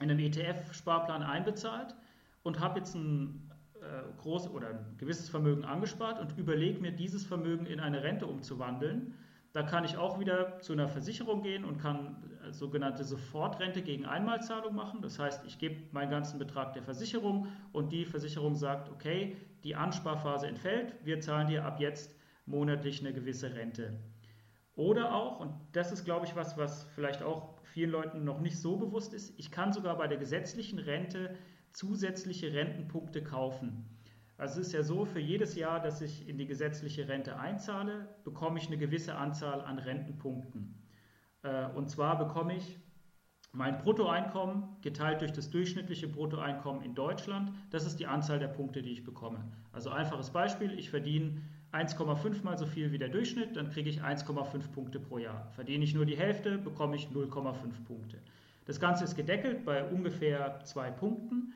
in einem ETF-Sparplan einbezahlt und habe jetzt ein äh, groß oder ein gewisses Vermögen angespart und überlege mir, dieses Vermögen in eine Rente umzuwandeln. Da kann ich auch wieder zu einer Versicherung gehen und kann äh, sogenannte Sofortrente gegen Einmalzahlung machen. Das heißt, ich gebe meinen ganzen Betrag der Versicherung und die Versicherung sagt, okay, die Ansparphase entfällt, wir zahlen dir ab jetzt monatlich eine gewisse Rente. Oder auch, und das ist, glaube ich, was, was vielleicht auch vielen Leuten noch nicht so bewusst ist, ich kann sogar bei der gesetzlichen Rente zusätzliche Rentenpunkte kaufen. Also es ist ja so, für jedes Jahr, dass ich in die gesetzliche Rente einzahle, bekomme ich eine gewisse Anzahl an Rentenpunkten. Äh, und zwar bekomme ich mein Bruttoeinkommen geteilt durch das durchschnittliche Bruttoeinkommen in Deutschland. Das ist die Anzahl der Punkte, die ich bekomme. Also einfaches Beispiel, ich verdiene 1,5 mal so viel wie der Durchschnitt, dann kriege ich 1,5 Punkte pro Jahr. Verdiene ich nur die Hälfte, bekomme ich 0,5 Punkte. Das Ganze ist gedeckelt bei ungefähr zwei Punkten,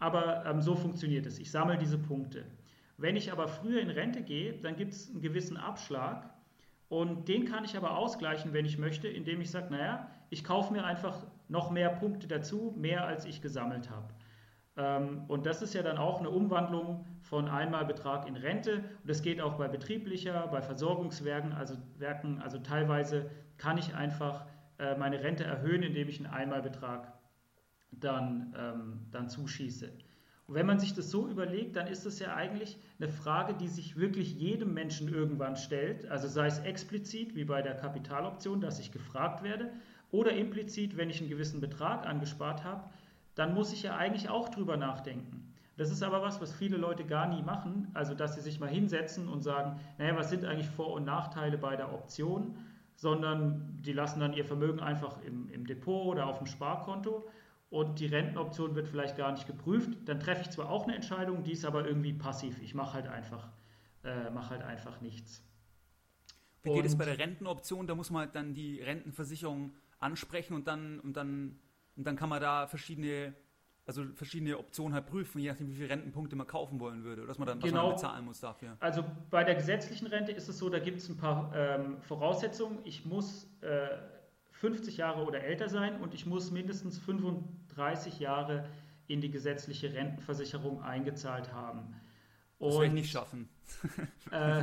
aber ähm, so funktioniert es. Ich sammle diese Punkte. Wenn ich aber früher in Rente gehe, dann gibt es einen gewissen Abschlag und den kann ich aber ausgleichen, wenn ich möchte, indem ich sage, naja, ich kaufe mir einfach noch mehr Punkte dazu, mehr als ich gesammelt habe. Ähm, und das ist ja dann auch eine Umwandlung von Einmalbetrag in Rente. Und das geht auch bei betrieblicher, bei Versorgungswerken, also Werken, also teilweise kann ich einfach äh, meine Rente erhöhen, indem ich einen Einmalbetrag dann, ähm, dann zuschieße. Und wenn man sich das so überlegt, dann ist das ja eigentlich eine Frage, die sich wirklich jedem Menschen irgendwann stellt. Also sei es explizit, wie bei der Kapitaloption, dass ich gefragt werde, oder implizit, wenn ich einen gewissen Betrag angespart habe, dann muss ich ja eigentlich auch drüber nachdenken. Das ist aber was, was viele Leute gar nie machen, also dass sie sich mal hinsetzen und sagen, naja, was sind eigentlich Vor- und Nachteile bei der Option, sondern die lassen dann ihr Vermögen einfach im, im Depot oder auf dem Sparkonto und die Rentenoption wird vielleicht gar nicht geprüft. Dann treffe ich zwar auch eine Entscheidung, die ist aber irgendwie passiv. Ich mache halt einfach, äh, mache halt einfach nichts. Wie geht es bei der Rentenoption? Da muss man halt dann die Rentenversicherung ansprechen und dann, und dann, und dann kann man da verschiedene also verschiedene Optionen halt prüfen, je nachdem, wie viele Rentenpunkte man kaufen wollen würde, oder dass man dann genau. man bezahlen muss dafür. Also bei der gesetzlichen Rente ist es so, da gibt es ein paar ähm, Voraussetzungen. Ich muss äh, 50 Jahre oder älter sein und ich muss mindestens 35 Jahre in die gesetzliche Rentenversicherung eingezahlt haben. Und, das werde ich nicht schaffen. Äh, [LAUGHS]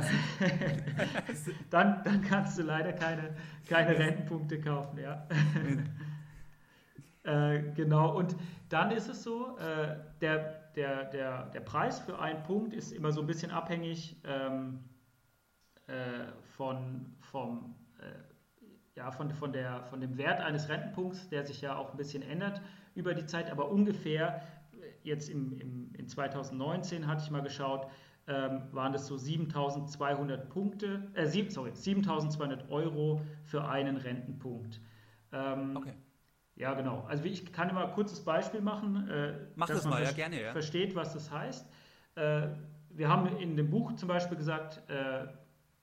dann, dann kannst du leider keine, keine Rentenpunkte kaufen, ja. [LAUGHS] Äh, genau, und dann ist es so, äh, der, der, der, der Preis für einen Punkt ist immer so ein bisschen abhängig ähm, äh, von, vom, äh, ja, von, von, der, von dem Wert eines Rentenpunkts, der sich ja auch ein bisschen ändert über die Zeit, aber ungefähr jetzt im, im, in 2019 hatte ich mal geschaut, ähm, waren das so 7200 Punkte, äh, sorry, 7200 Euro für einen Rentenpunkt. Ähm, okay. Ja, genau. Also ich kann immer ein kurzes Beispiel machen. Äh, Mach das mal, ja, gerne. Ja. Versteht, was das heißt. Äh, wir haben in dem Buch zum Beispiel gesagt, äh,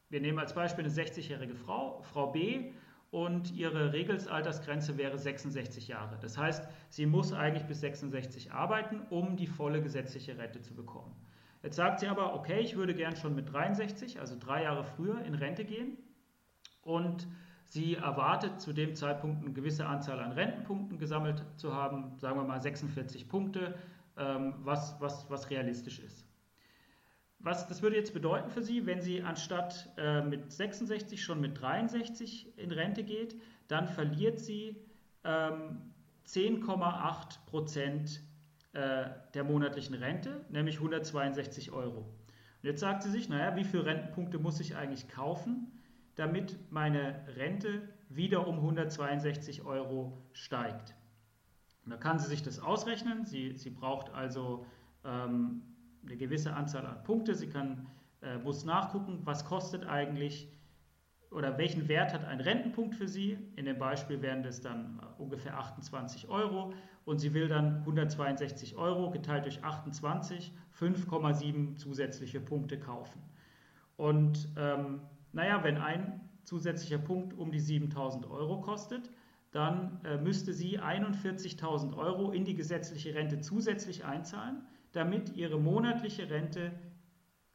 wir nehmen als Beispiel eine 60-jährige Frau, Frau B, und ihre Regelsaltersgrenze wäre 66 Jahre. Das heißt, sie muss eigentlich bis 66 arbeiten, um die volle gesetzliche Rente zu bekommen. Jetzt sagt sie aber, okay, ich würde gern schon mit 63, also drei Jahre früher, in Rente gehen und Sie erwartet zu dem Zeitpunkt eine gewisse Anzahl an Rentenpunkten gesammelt zu haben, sagen wir mal 46 Punkte, ähm, was, was, was realistisch ist. Was, das würde jetzt bedeuten für Sie, wenn sie anstatt äh, mit 66 schon mit 63 in Rente geht, dann verliert sie ähm, 10,8 Prozent äh, der monatlichen Rente, nämlich 162 Euro. Und jetzt sagt sie sich, naja, wie viele Rentenpunkte muss ich eigentlich kaufen? Damit meine Rente wieder um 162 Euro steigt. Und da kann sie sich das ausrechnen. Sie, sie braucht also ähm, eine gewisse Anzahl an Punkte. Sie kann, äh, muss nachgucken, was kostet eigentlich oder welchen Wert hat ein Rentenpunkt für Sie. In dem Beispiel wären das dann äh, ungefähr 28 Euro. Und sie will dann 162 Euro geteilt durch 28, 5,7 zusätzliche Punkte kaufen. Und ähm, naja, wenn ein zusätzlicher Punkt um die 7000 Euro kostet, dann äh, müsste sie 41.000 Euro in die gesetzliche Rente zusätzlich einzahlen, damit ihre monatliche Rente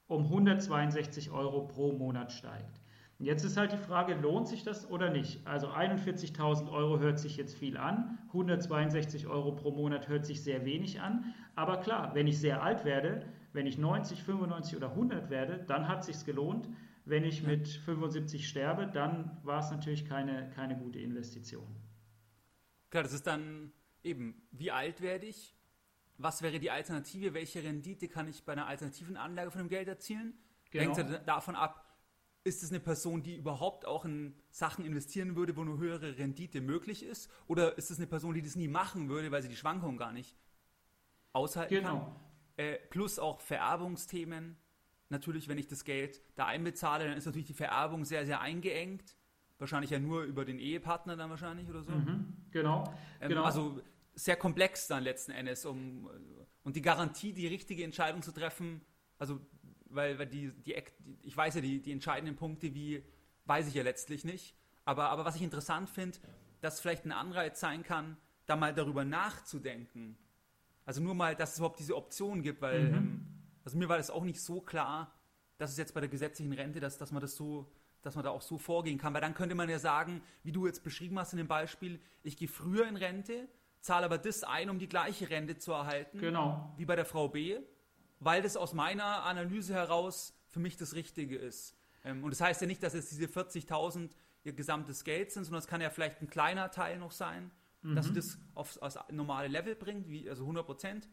um 162 Euro pro Monat steigt. Und jetzt ist halt die Frage, lohnt sich das oder nicht? Also 41.000 Euro hört sich jetzt viel an, 162 Euro pro Monat hört sich sehr wenig an. Aber klar, wenn ich sehr alt werde, wenn ich 90, 95 oder 100 werde, dann hat es sich gelohnt. Wenn ich mit 75 sterbe, dann war es natürlich keine, keine gute Investition. Klar, das ist dann eben, wie alt werde ich? Was wäre die Alternative? Welche Rendite kann ich bei einer alternativen Anlage von dem Geld erzielen? Genau. Hängt ja davon ab, ist es eine Person, die überhaupt auch in Sachen investieren würde, wo eine höhere Rendite möglich ist? Oder ist es eine Person, die das nie machen würde, weil sie die Schwankungen gar nicht aushalten genau. kann? Äh, plus auch Vererbungsthemen natürlich, wenn ich das Geld da einbezahle, dann ist natürlich die Vererbung sehr, sehr eingeengt. Wahrscheinlich ja nur über den Ehepartner dann wahrscheinlich oder so. Mhm, genau, ähm, genau. Also sehr komplex dann letzten Endes, um und die Garantie, die richtige Entscheidung zu treffen, also weil, weil die, die, ich weiß ja, die, die entscheidenden Punkte, wie, weiß ich ja letztlich nicht. Aber, aber was ich interessant finde, dass vielleicht ein Anreiz sein kann, da mal darüber nachzudenken. Also nur mal, dass es überhaupt diese Option gibt, weil mhm. ähm, also mir war das auch nicht so klar, dass es jetzt bei der gesetzlichen Rente, dass, dass man das so, dass man da auch so vorgehen kann. Weil dann könnte man ja sagen, wie du jetzt beschrieben hast in dem Beispiel, ich gehe früher in Rente, zahle aber das ein, um die gleiche Rente zu erhalten, genau. wie bei der Frau B, weil das aus meiner Analyse heraus für mich das Richtige ist. Ähm, und das heißt ja nicht, dass jetzt diese 40.000 ihr gesamtes Geld sind, sondern es kann ja vielleicht ein kleiner Teil noch sein, mhm. dass sie das aufs, aufs normale Level bringt, wie, also 100 Prozent.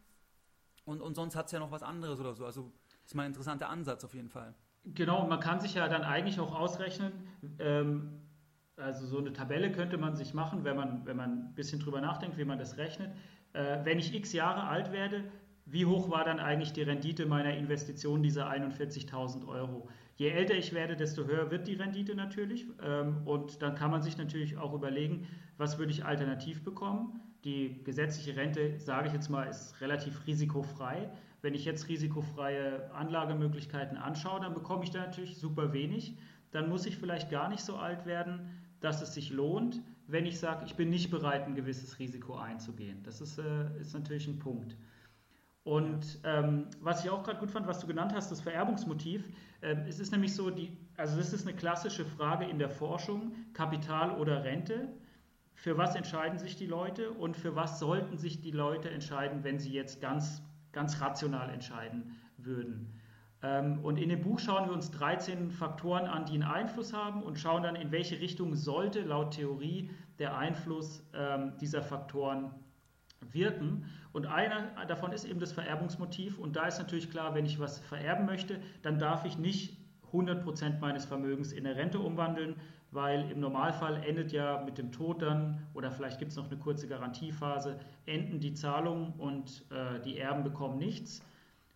Und, und sonst hat es ja noch was anderes oder so. Also ist mal ein interessanter Ansatz auf jeden Fall. Genau, man kann sich ja dann eigentlich auch ausrechnen, ähm, also so eine Tabelle könnte man sich machen, wenn man, wenn man ein bisschen drüber nachdenkt, wie man das rechnet. Äh, wenn ich x Jahre alt werde, wie hoch war dann eigentlich die Rendite meiner Investition dieser 41.000 Euro. Je älter ich werde, desto höher wird die Rendite natürlich. Ähm, und dann kann man sich natürlich auch überlegen, was würde ich alternativ bekommen. Die gesetzliche Rente, sage ich jetzt mal, ist relativ risikofrei. Wenn ich jetzt risikofreie Anlagemöglichkeiten anschaue, dann bekomme ich da natürlich super wenig. Dann muss ich vielleicht gar nicht so alt werden, dass es sich lohnt, wenn ich sage, ich bin nicht bereit, ein gewisses Risiko einzugehen. Das ist, äh, ist natürlich ein Punkt. Und ähm, was ich auch gerade gut fand, was du genannt hast, das Vererbungsmotiv, äh, es ist nämlich so, die, also das ist eine klassische Frage in der Forschung, Kapital oder Rente. Für was entscheiden sich die Leute und für was sollten sich die Leute entscheiden, wenn sie jetzt ganz, ganz rational entscheiden würden? Ähm, und in dem Buch schauen wir uns 13 Faktoren an, die einen Einfluss haben und schauen dann, in welche Richtung sollte laut Theorie der Einfluss ähm, dieser Faktoren wirken. Und einer davon ist eben das Vererbungsmotiv. Und da ist natürlich klar, wenn ich was vererben möchte, dann darf ich nicht 100% meines Vermögens in eine Rente umwandeln, weil im Normalfall endet ja mit dem Tod dann, oder vielleicht gibt es noch eine kurze Garantiephase, enden die Zahlungen und äh, die Erben bekommen nichts.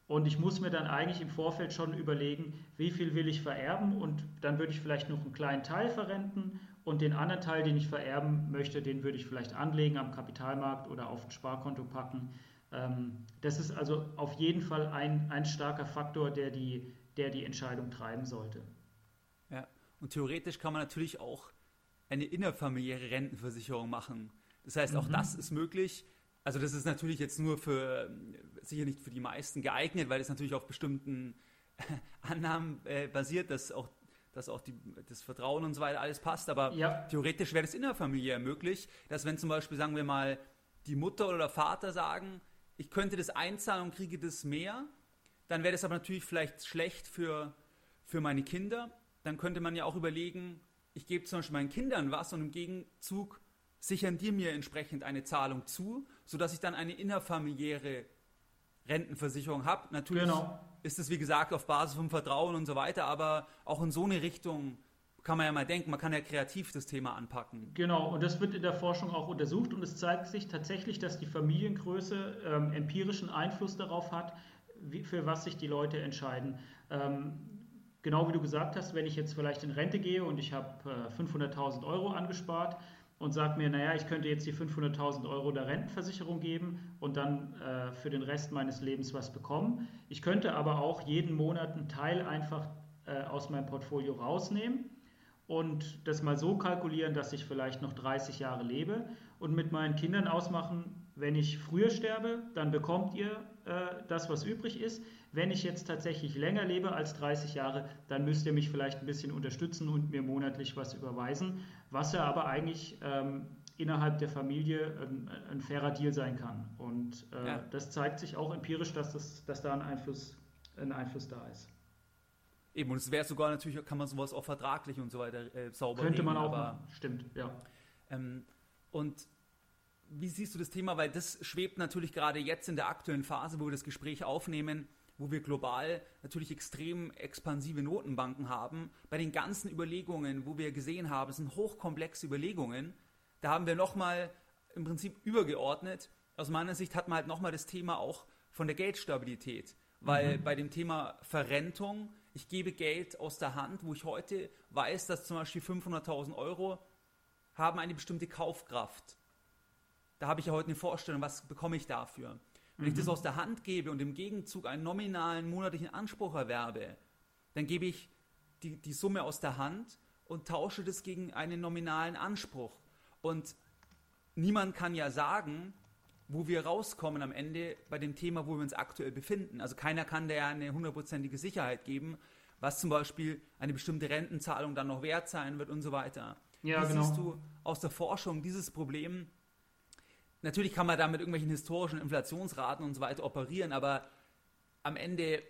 Und ich muss mir dann eigentlich im Vorfeld schon überlegen, wie viel will ich vererben und dann würde ich vielleicht noch einen kleinen Teil verrenten und den anderen Teil, den ich vererben möchte, den würde ich vielleicht anlegen am Kapitalmarkt oder auf ein Sparkonto packen. Ähm, das ist also auf jeden Fall ein, ein starker Faktor, der die, der die Entscheidung treiben sollte. Und theoretisch kann man natürlich auch eine innerfamiliäre Rentenversicherung machen. Das heißt, auch mhm. das ist möglich. Also das ist natürlich jetzt nur für, sicher nicht für die meisten geeignet, weil es natürlich auf bestimmten [LAUGHS] Annahmen äh, basiert, dass auch dass auch die, das Vertrauen und so weiter alles passt. Aber ja. theoretisch wäre das innerfamiliär möglich, dass wenn zum Beispiel, sagen wir mal, die Mutter oder der Vater sagen, ich könnte das einzahlen und kriege das mehr, dann wäre das aber natürlich vielleicht schlecht für, für meine Kinder. Dann könnte man ja auch überlegen, ich gebe zum Beispiel meinen Kindern was und im Gegenzug sichern die mir entsprechend eine Zahlung zu, sodass ich dann eine innerfamiliäre Rentenversicherung habe. Natürlich genau ist es, wie gesagt, auf Basis von Vertrauen und so weiter, aber auch in so eine Richtung kann man ja mal denken, man kann ja kreativ das Thema anpacken. Genau, und das wird in der Forschung auch untersucht und es zeigt sich tatsächlich, dass die Familiengröße ähm, empirischen Einfluss darauf hat, wie, für was sich die Leute entscheiden. Ähm, genau wie du gesagt hast, wenn ich jetzt vielleicht in Rente gehe und ich habe äh, 500.000 Euro angespart, und sagt mir, naja, ich könnte jetzt die 500.000 Euro der Rentenversicherung geben und dann äh, für den Rest meines Lebens was bekommen. Ich könnte aber auch jeden Monat einen Teil einfach äh, aus meinem Portfolio rausnehmen und das mal so kalkulieren, dass ich vielleicht noch 30 Jahre lebe und mit meinen Kindern ausmachen, wenn ich früher sterbe, dann bekommt ihr äh, das, was übrig ist. Wenn ich jetzt tatsächlich länger lebe als 30 Jahre, dann müsst ihr mich vielleicht ein bisschen unterstützen und mir monatlich was überweisen, was ja aber eigentlich ähm, innerhalb der Familie ein, ein, fairer Deal sein kann. Und äh, ja. das zeigt sich auch empirisch, dass, das, dass da ein Einfluss, ein Einfluss da ist. Eben, und es wäre sogar natürlich, kann man sowas auch vertraglich und so weiter äh, sauber Könnte nehmen, man auch, aber, stimmt, ja. Ähm, und wie siehst du das Thema? Weil das schwebt natürlich gerade jetzt in der aktuellen Phase, wo wir das Gespräch aufnehmen, wo wir global natürlich extrem expansive Notenbanken haben, bei den ganzen Überlegungen, wo wir gesehen haben, es sind hochkomplexe Überlegungen, da haben wir nochmal im Prinzip übergeordnet. Aus meiner Sicht hat man halt nochmal das Thema auch von der Geldstabilität. Weil mhm. bei dem Thema Verrentung, ich gebe Geld aus der Hand, wo ich heute weiß, dass zum Beispiel 500.000 Euro haben eine bestimmte Kaufkraft. Da habe ich ja heute eine Vorstellung, was bekomme ich dafür. Wenn mhm. ich das mhm. aus der Hand gebe und im Gegenzug einen nominalen monatlichen Anspruch erwerbe, dann gebe ich die, die Summe aus der Hand und tausche das gegen einen nominalen Anspruch. Und niemand kann ja sagen, wo wir rauskommen am Ende bei dem Thema, wo wir uns aktuell befinden. Also keiner kann der eine hundertprozentige Sicherheit geben, was zum Beispiel eine bestimmte Rentenzahlung dann noch wert sein wird und so weiter. Ja, Wie genau. siehst du aus der Forschung dieses Problem Natürlich kann man da mit irgendwelchen historischen Inflationsraten und so weiter operieren, aber am Ende,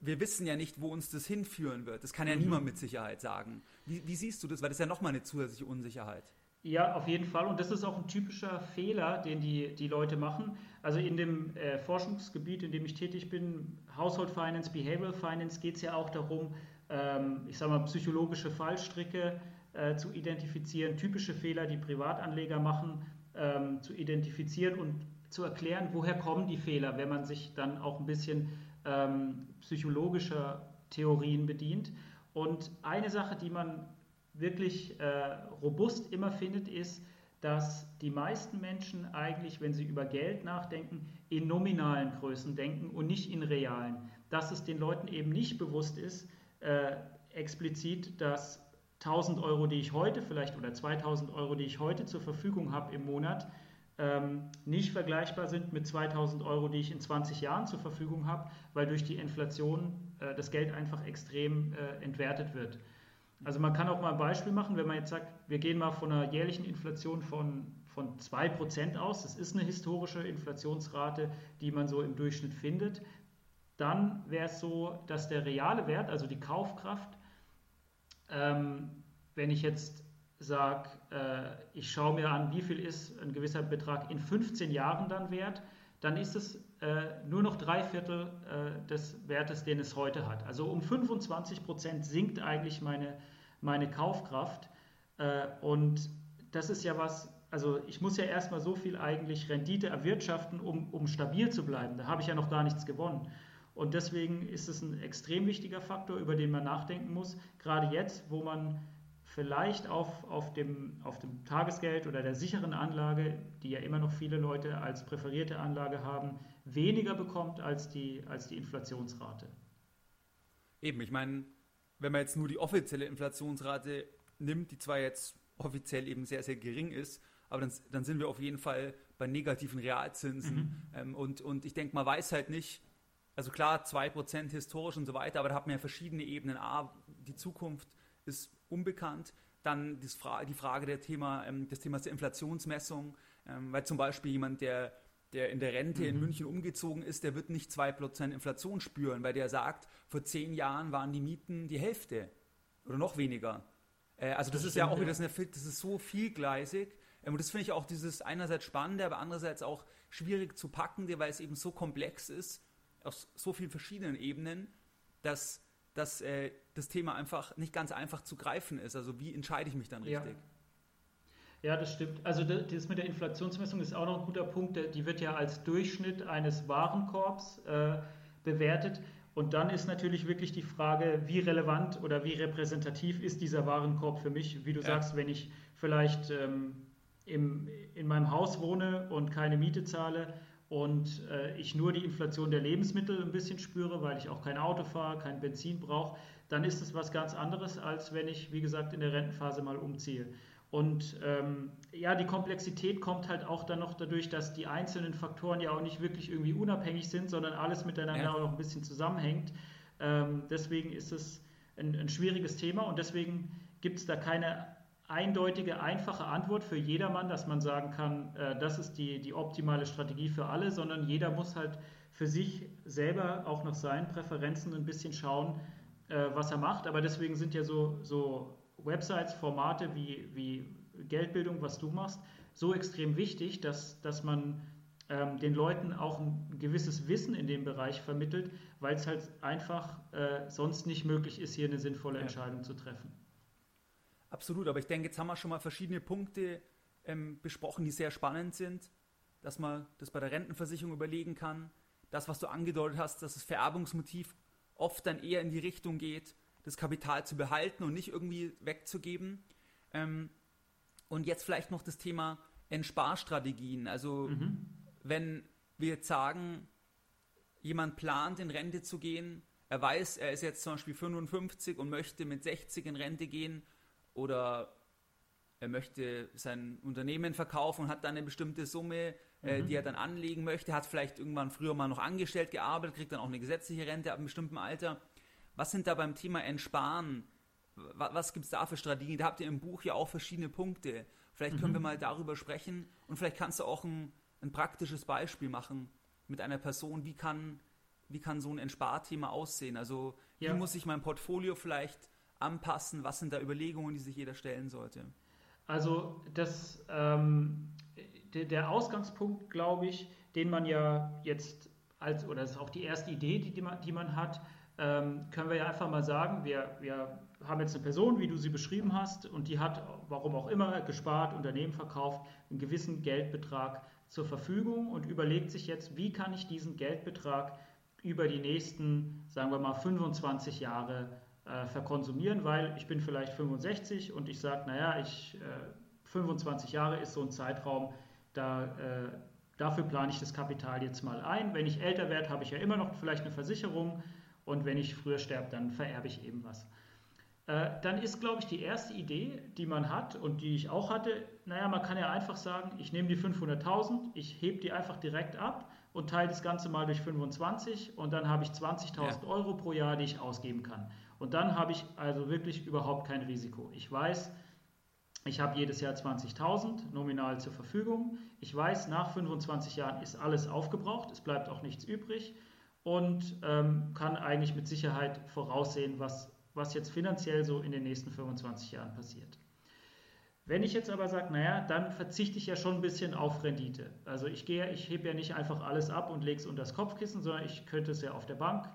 wir wissen ja nicht, wo uns das hinführen wird. Das kann ja mhm. niemand mit Sicherheit sagen. Wie, wie siehst du das? Weil das ist ja nochmal eine zusätzliche Unsicherheit. Ja, auf jeden Fall. Und das ist auch ein typischer Fehler, den die, die Leute machen. Also in dem äh, Forschungsgebiet, in dem ich tätig bin, Household Finance, Behavioral Finance, geht es ja auch darum, ähm, ich sage mal, psychologische Fallstricke äh, zu identifizieren, typische Fehler, die Privatanleger machen ähm, zu identifizieren und zu erklären, woher kommen die Fehler, wenn man sich dann auch ein bisschen ähm, psychologischer Theorien bedient. Und eine Sache, die man wirklich äh, robust immer findet, ist, dass die meisten Menschen eigentlich, wenn sie über Geld nachdenken, in nominalen Größen denken und nicht in realen. Dass es den Leuten eben nicht bewusst ist, äh, explizit, dass 1000 Euro, die ich heute vielleicht oder 2000 Euro, die ich heute zur Verfügung habe im Monat, ähm, nicht vergleichbar sind mit 2000 Euro, die ich in 20 Jahren zur Verfügung habe, weil durch die Inflation äh, das Geld einfach extrem äh, entwertet wird. Also man kann auch mal ein Beispiel machen, wenn man jetzt sagt, wir gehen mal von einer jährlichen Inflation von, von 2% aus, das ist eine historische Inflationsrate, die man so im Durchschnitt findet, dann wäre es so, dass der reale Wert, also die Kaufkraft, ähm, wenn ich jetzt sage, äh, ich schaue mir an, wie viel ist ein gewisser Betrag in 15 Jahren dann wert, dann ist es äh, nur noch drei Viertel äh, des Wertes, den es heute hat. Also um 25 Prozent sinkt eigentlich meine, meine Kaufkraft. Äh, und das ist ja was, also ich muss ja erstmal so viel eigentlich Rendite erwirtschaften, um, um stabil zu bleiben. Da habe ich ja noch gar nichts gewonnen. Und deswegen ist es ein extrem wichtiger Faktor, über den man nachdenken muss. Gerade jetzt, wo man vielleicht auf, auf, dem, auf dem Tagesgeld oder der sicheren Anlage, die ja immer noch viele Leute als präferierte Anlage haben, weniger bekommt als die, als die Inflationsrate. Eben, ich meine, wenn man jetzt nur die offizielle Inflationsrate nimmt, die zwar jetzt offiziell eben sehr, sehr gering ist, aber dann, dann sind wir auf jeden Fall bei negativen Realzinsen. Mhm. Ähm, und, und ich denke, man weiß halt nicht, also klar, 2% historisch und so weiter, aber da hat man ja verschiedene Ebenen. A, die Zukunft ist unbekannt. Dann die Frage der Thema, ähm, des Themas der Inflationsmessung, ähm, weil zum Beispiel jemand, der, der in der Rente mhm. in München umgezogen ist, der wird nicht 2% Inflation spüren, weil der sagt, vor zehn Jahren waren die Mieten die Hälfte oder noch weniger. Äh, also das, das ist ja auch wieder, das ist so vielgleisig. Ähm, und das finde ich auch dieses einerseits spannende, aber andererseits auch schwierig zu packen, weil es eben so komplex ist, aus so vielen verschiedenen Ebenen, dass dass äh, das Thema einfach nicht ganz einfach zu greifen ist. Also wie entscheide ich mich dann richtig? Ja. ja das stimmt. Also das mit der Inflationsmessung ist auch noch ein guter Punkt. Die wird ja als Durchschnitt eines Warenkorbs äh, bewertet. Und dann ist natürlich wirklich die Frage, wie relevant oder wie repräsentativ ist dieser Warenkorb für mich? Wie du ja. sagst, wenn ich vielleicht ähm, im, in meinem Haus wohne und keine Miete zahle, und äh, ich nur die Inflation der Lebensmittel ein bisschen spüre, weil ich auch kein Auto fahre, kein Benzin brauche, dann ist es was ganz anderes, als wenn ich, wie gesagt, in der Rentenphase mal umziehe. Und ähm, ja, die Komplexität kommt halt auch dann noch dadurch, dass die einzelnen Faktoren ja auch nicht wirklich irgendwie unabhängig sind, sondern alles miteinander ja. auch noch ein bisschen zusammenhängt. Ähm, deswegen ist es ein, ein schwieriges Thema und deswegen gibt es da keine eindeutige, einfache Antwort für jedermann, dass man sagen kann, äh, das ist die, die optimale Strategie für alle, sondern jeder muss halt für sich selber auch nach seinen Präferenzen ein bisschen schauen, äh, was er macht. Aber deswegen sind ja so, so Websites, Formate wie, wie Geldbildung, was du machst, so extrem wichtig, dass, dass man ähm, den Leuten auch ein gewisses Wissen in dem Bereich vermittelt, weil es halt einfach äh, sonst nicht möglich ist, hier eine sinnvolle Entscheidung zu treffen. Absolut, aber ich denke, jetzt haben wir schon mal verschiedene Punkte ähm, besprochen, die sehr spannend sind, dass man das bei der Rentenversicherung überlegen kann. Das, was du angedeutet hast, dass das Vererbungsmotiv oft dann eher in die Richtung geht, das Kapital zu behalten und nicht irgendwie wegzugeben. Ähm, und jetzt vielleicht noch das Thema Entsparstrategien. Also mhm. wenn wir jetzt sagen, jemand plant in Rente zu gehen, er weiß, er ist jetzt zum Beispiel 55 und möchte mit 60 in Rente gehen oder er möchte sein Unternehmen verkaufen und hat dann eine bestimmte Summe, äh, mhm. die er dann anlegen möchte, hat vielleicht irgendwann früher mal noch angestellt gearbeitet, kriegt dann auch eine gesetzliche Rente ab einem bestimmten Alter. Was sind da beim Thema Entsparen? Was, was gibt es da für Strategien? Da habt ihr im Buch ja auch verschiedene Punkte. Vielleicht können mhm. wir mal darüber sprechen und vielleicht kannst du auch ein, ein praktisches Beispiel machen mit einer Person. Wie kann, wie kann so ein Entsparthema aussehen? Also wie ja. muss ich mein Portfolio vielleicht anpassen? Was sind da Überlegungen, die sich jeder stellen sollte? Also das, ähm, der, Ausgangspunkt, glaube ich, den man ja jetzt als, oder das ist auch die erste Idee, die, die, man, die man hat, ähm, können wir ja einfach mal sagen, wir, wir haben jetzt eine Person, wie du sie beschrieben hast, und die hat, warum auch immer, gespart, Unternehmen verkauft, einen gewissen Geldbetrag zur Verfügung und überlegt sich jetzt, wie kann ich diesen Geldbetrag über die nächsten, sagen wir mal, 25 Jahre äh, verkonsumieren, weil ich bin vielleicht 65 und ich sage, naja, ich, äh, 25 Jahre ist so ein Zeitraum, da, äh, dafür plane ich das Kapital jetzt mal ein. Wenn ich älter werde, habe ich ja immer noch vielleicht eine Versicherung und wenn ich früher sterbe, dann vererbe ich eben was. Äh, dann ist, glaube ich, die erste Idee, die man hat und die ich auch hatte, naja, man kann ja einfach sagen, ich nehme die 500.000, ich hebe die einfach direkt ab und teile das Ganze mal durch 25 und dann habe ich 20.000 ja. Euro pro Jahr, die ich ausgeben kann. Und dann habe ich also wirklich überhaupt kein Risiko. Ich weiß, ich habe jedes Jahr 20.000 nominal zur Verfügung. Ich weiß, nach 25 Jahren ist alles aufgebraucht, es bleibt auch nichts übrig und ähm, kann eigentlich mit Sicherheit voraussehen, was, was jetzt finanziell so in den nächsten 25 Jahren passiert. Wenn ich jetzt aber sage, naja, dann verzichte ich ja schon ein bisschen auf Rendite. Also ich gehe, ich hebe ja nicht einfach alles ab und lege es unter das Kopfkissen, sondern ich könnte es ja auf der Bank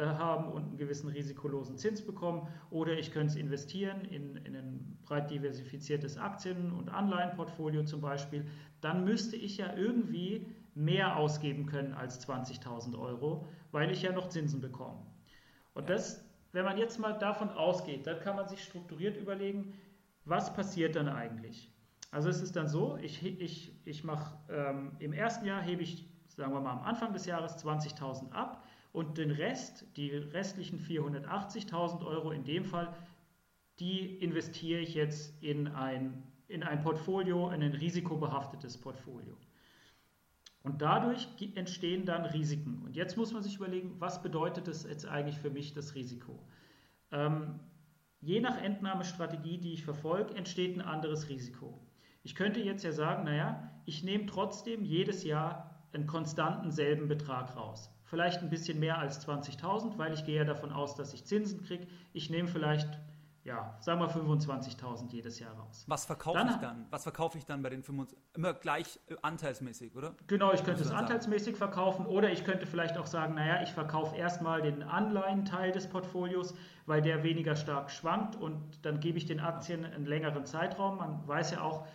haben und einen gewissen risikolosen Zins bekommen oder ich könnte es investieren in, in ein breit diversifiziertes Aktien- und Anleihenportfolio zum Beispiel. Dann müsste ich ja irgendwie mehr ausgeben können als 20.000 Euro, weil ich ja noch Zinsen bekomme. Und das, wenn man jetzt mal davon ausgeht, dann kann man sich strukturiert überlegen, was passiert dann eigentlich? Also es ist dann so, ich, ich, ich mache ähm, im ersten Jahr hebe ich, sagen wir mal am Anfang des Jahres 20.000 ab und den Rest, die restlichen 480.000 Euro in dem Fall, die investiere ich jetzt in ein, in ein Portfolio, in ein risikobehaftetes Portfolio. Und dadurch entstehen dann Risiken. Und jetzt muss man sich überlegen, was bedeutet das jetzt eigentlich für mich, das Risiko? Ähm, Je nach Entnahmestrategie, die ich verfolge, entsteht ein anderes Risiko. Ich könnte jetzt ja sagen, naja, ich nehme trotzdem jedes Jahr einen konstanten selben Betrag raus. Vielleicht ein bisschen mehr als 20.000, weil ich gehe ja davon aus, dass ich Zinsen kriege. Ich nehme vielleicht ja, sagen wir 25.000 jedes Jahr raus. Was verkaufe dann, ich dann? Was verkaufe ich dann bei den 25? Immer gleich äh, anteilsmäßig, oder? Genau, ich könnte es anteilsmäßig sagen. verkaufen oder ich könnte vielleicht auch sagen, naja, ich verkaufe erstmal den Anleihenteil des Portfolios, weil der weniger stark schwankt und dann gebe ich den Aktien einen längeren Zeitraum. Man weiß ja auch,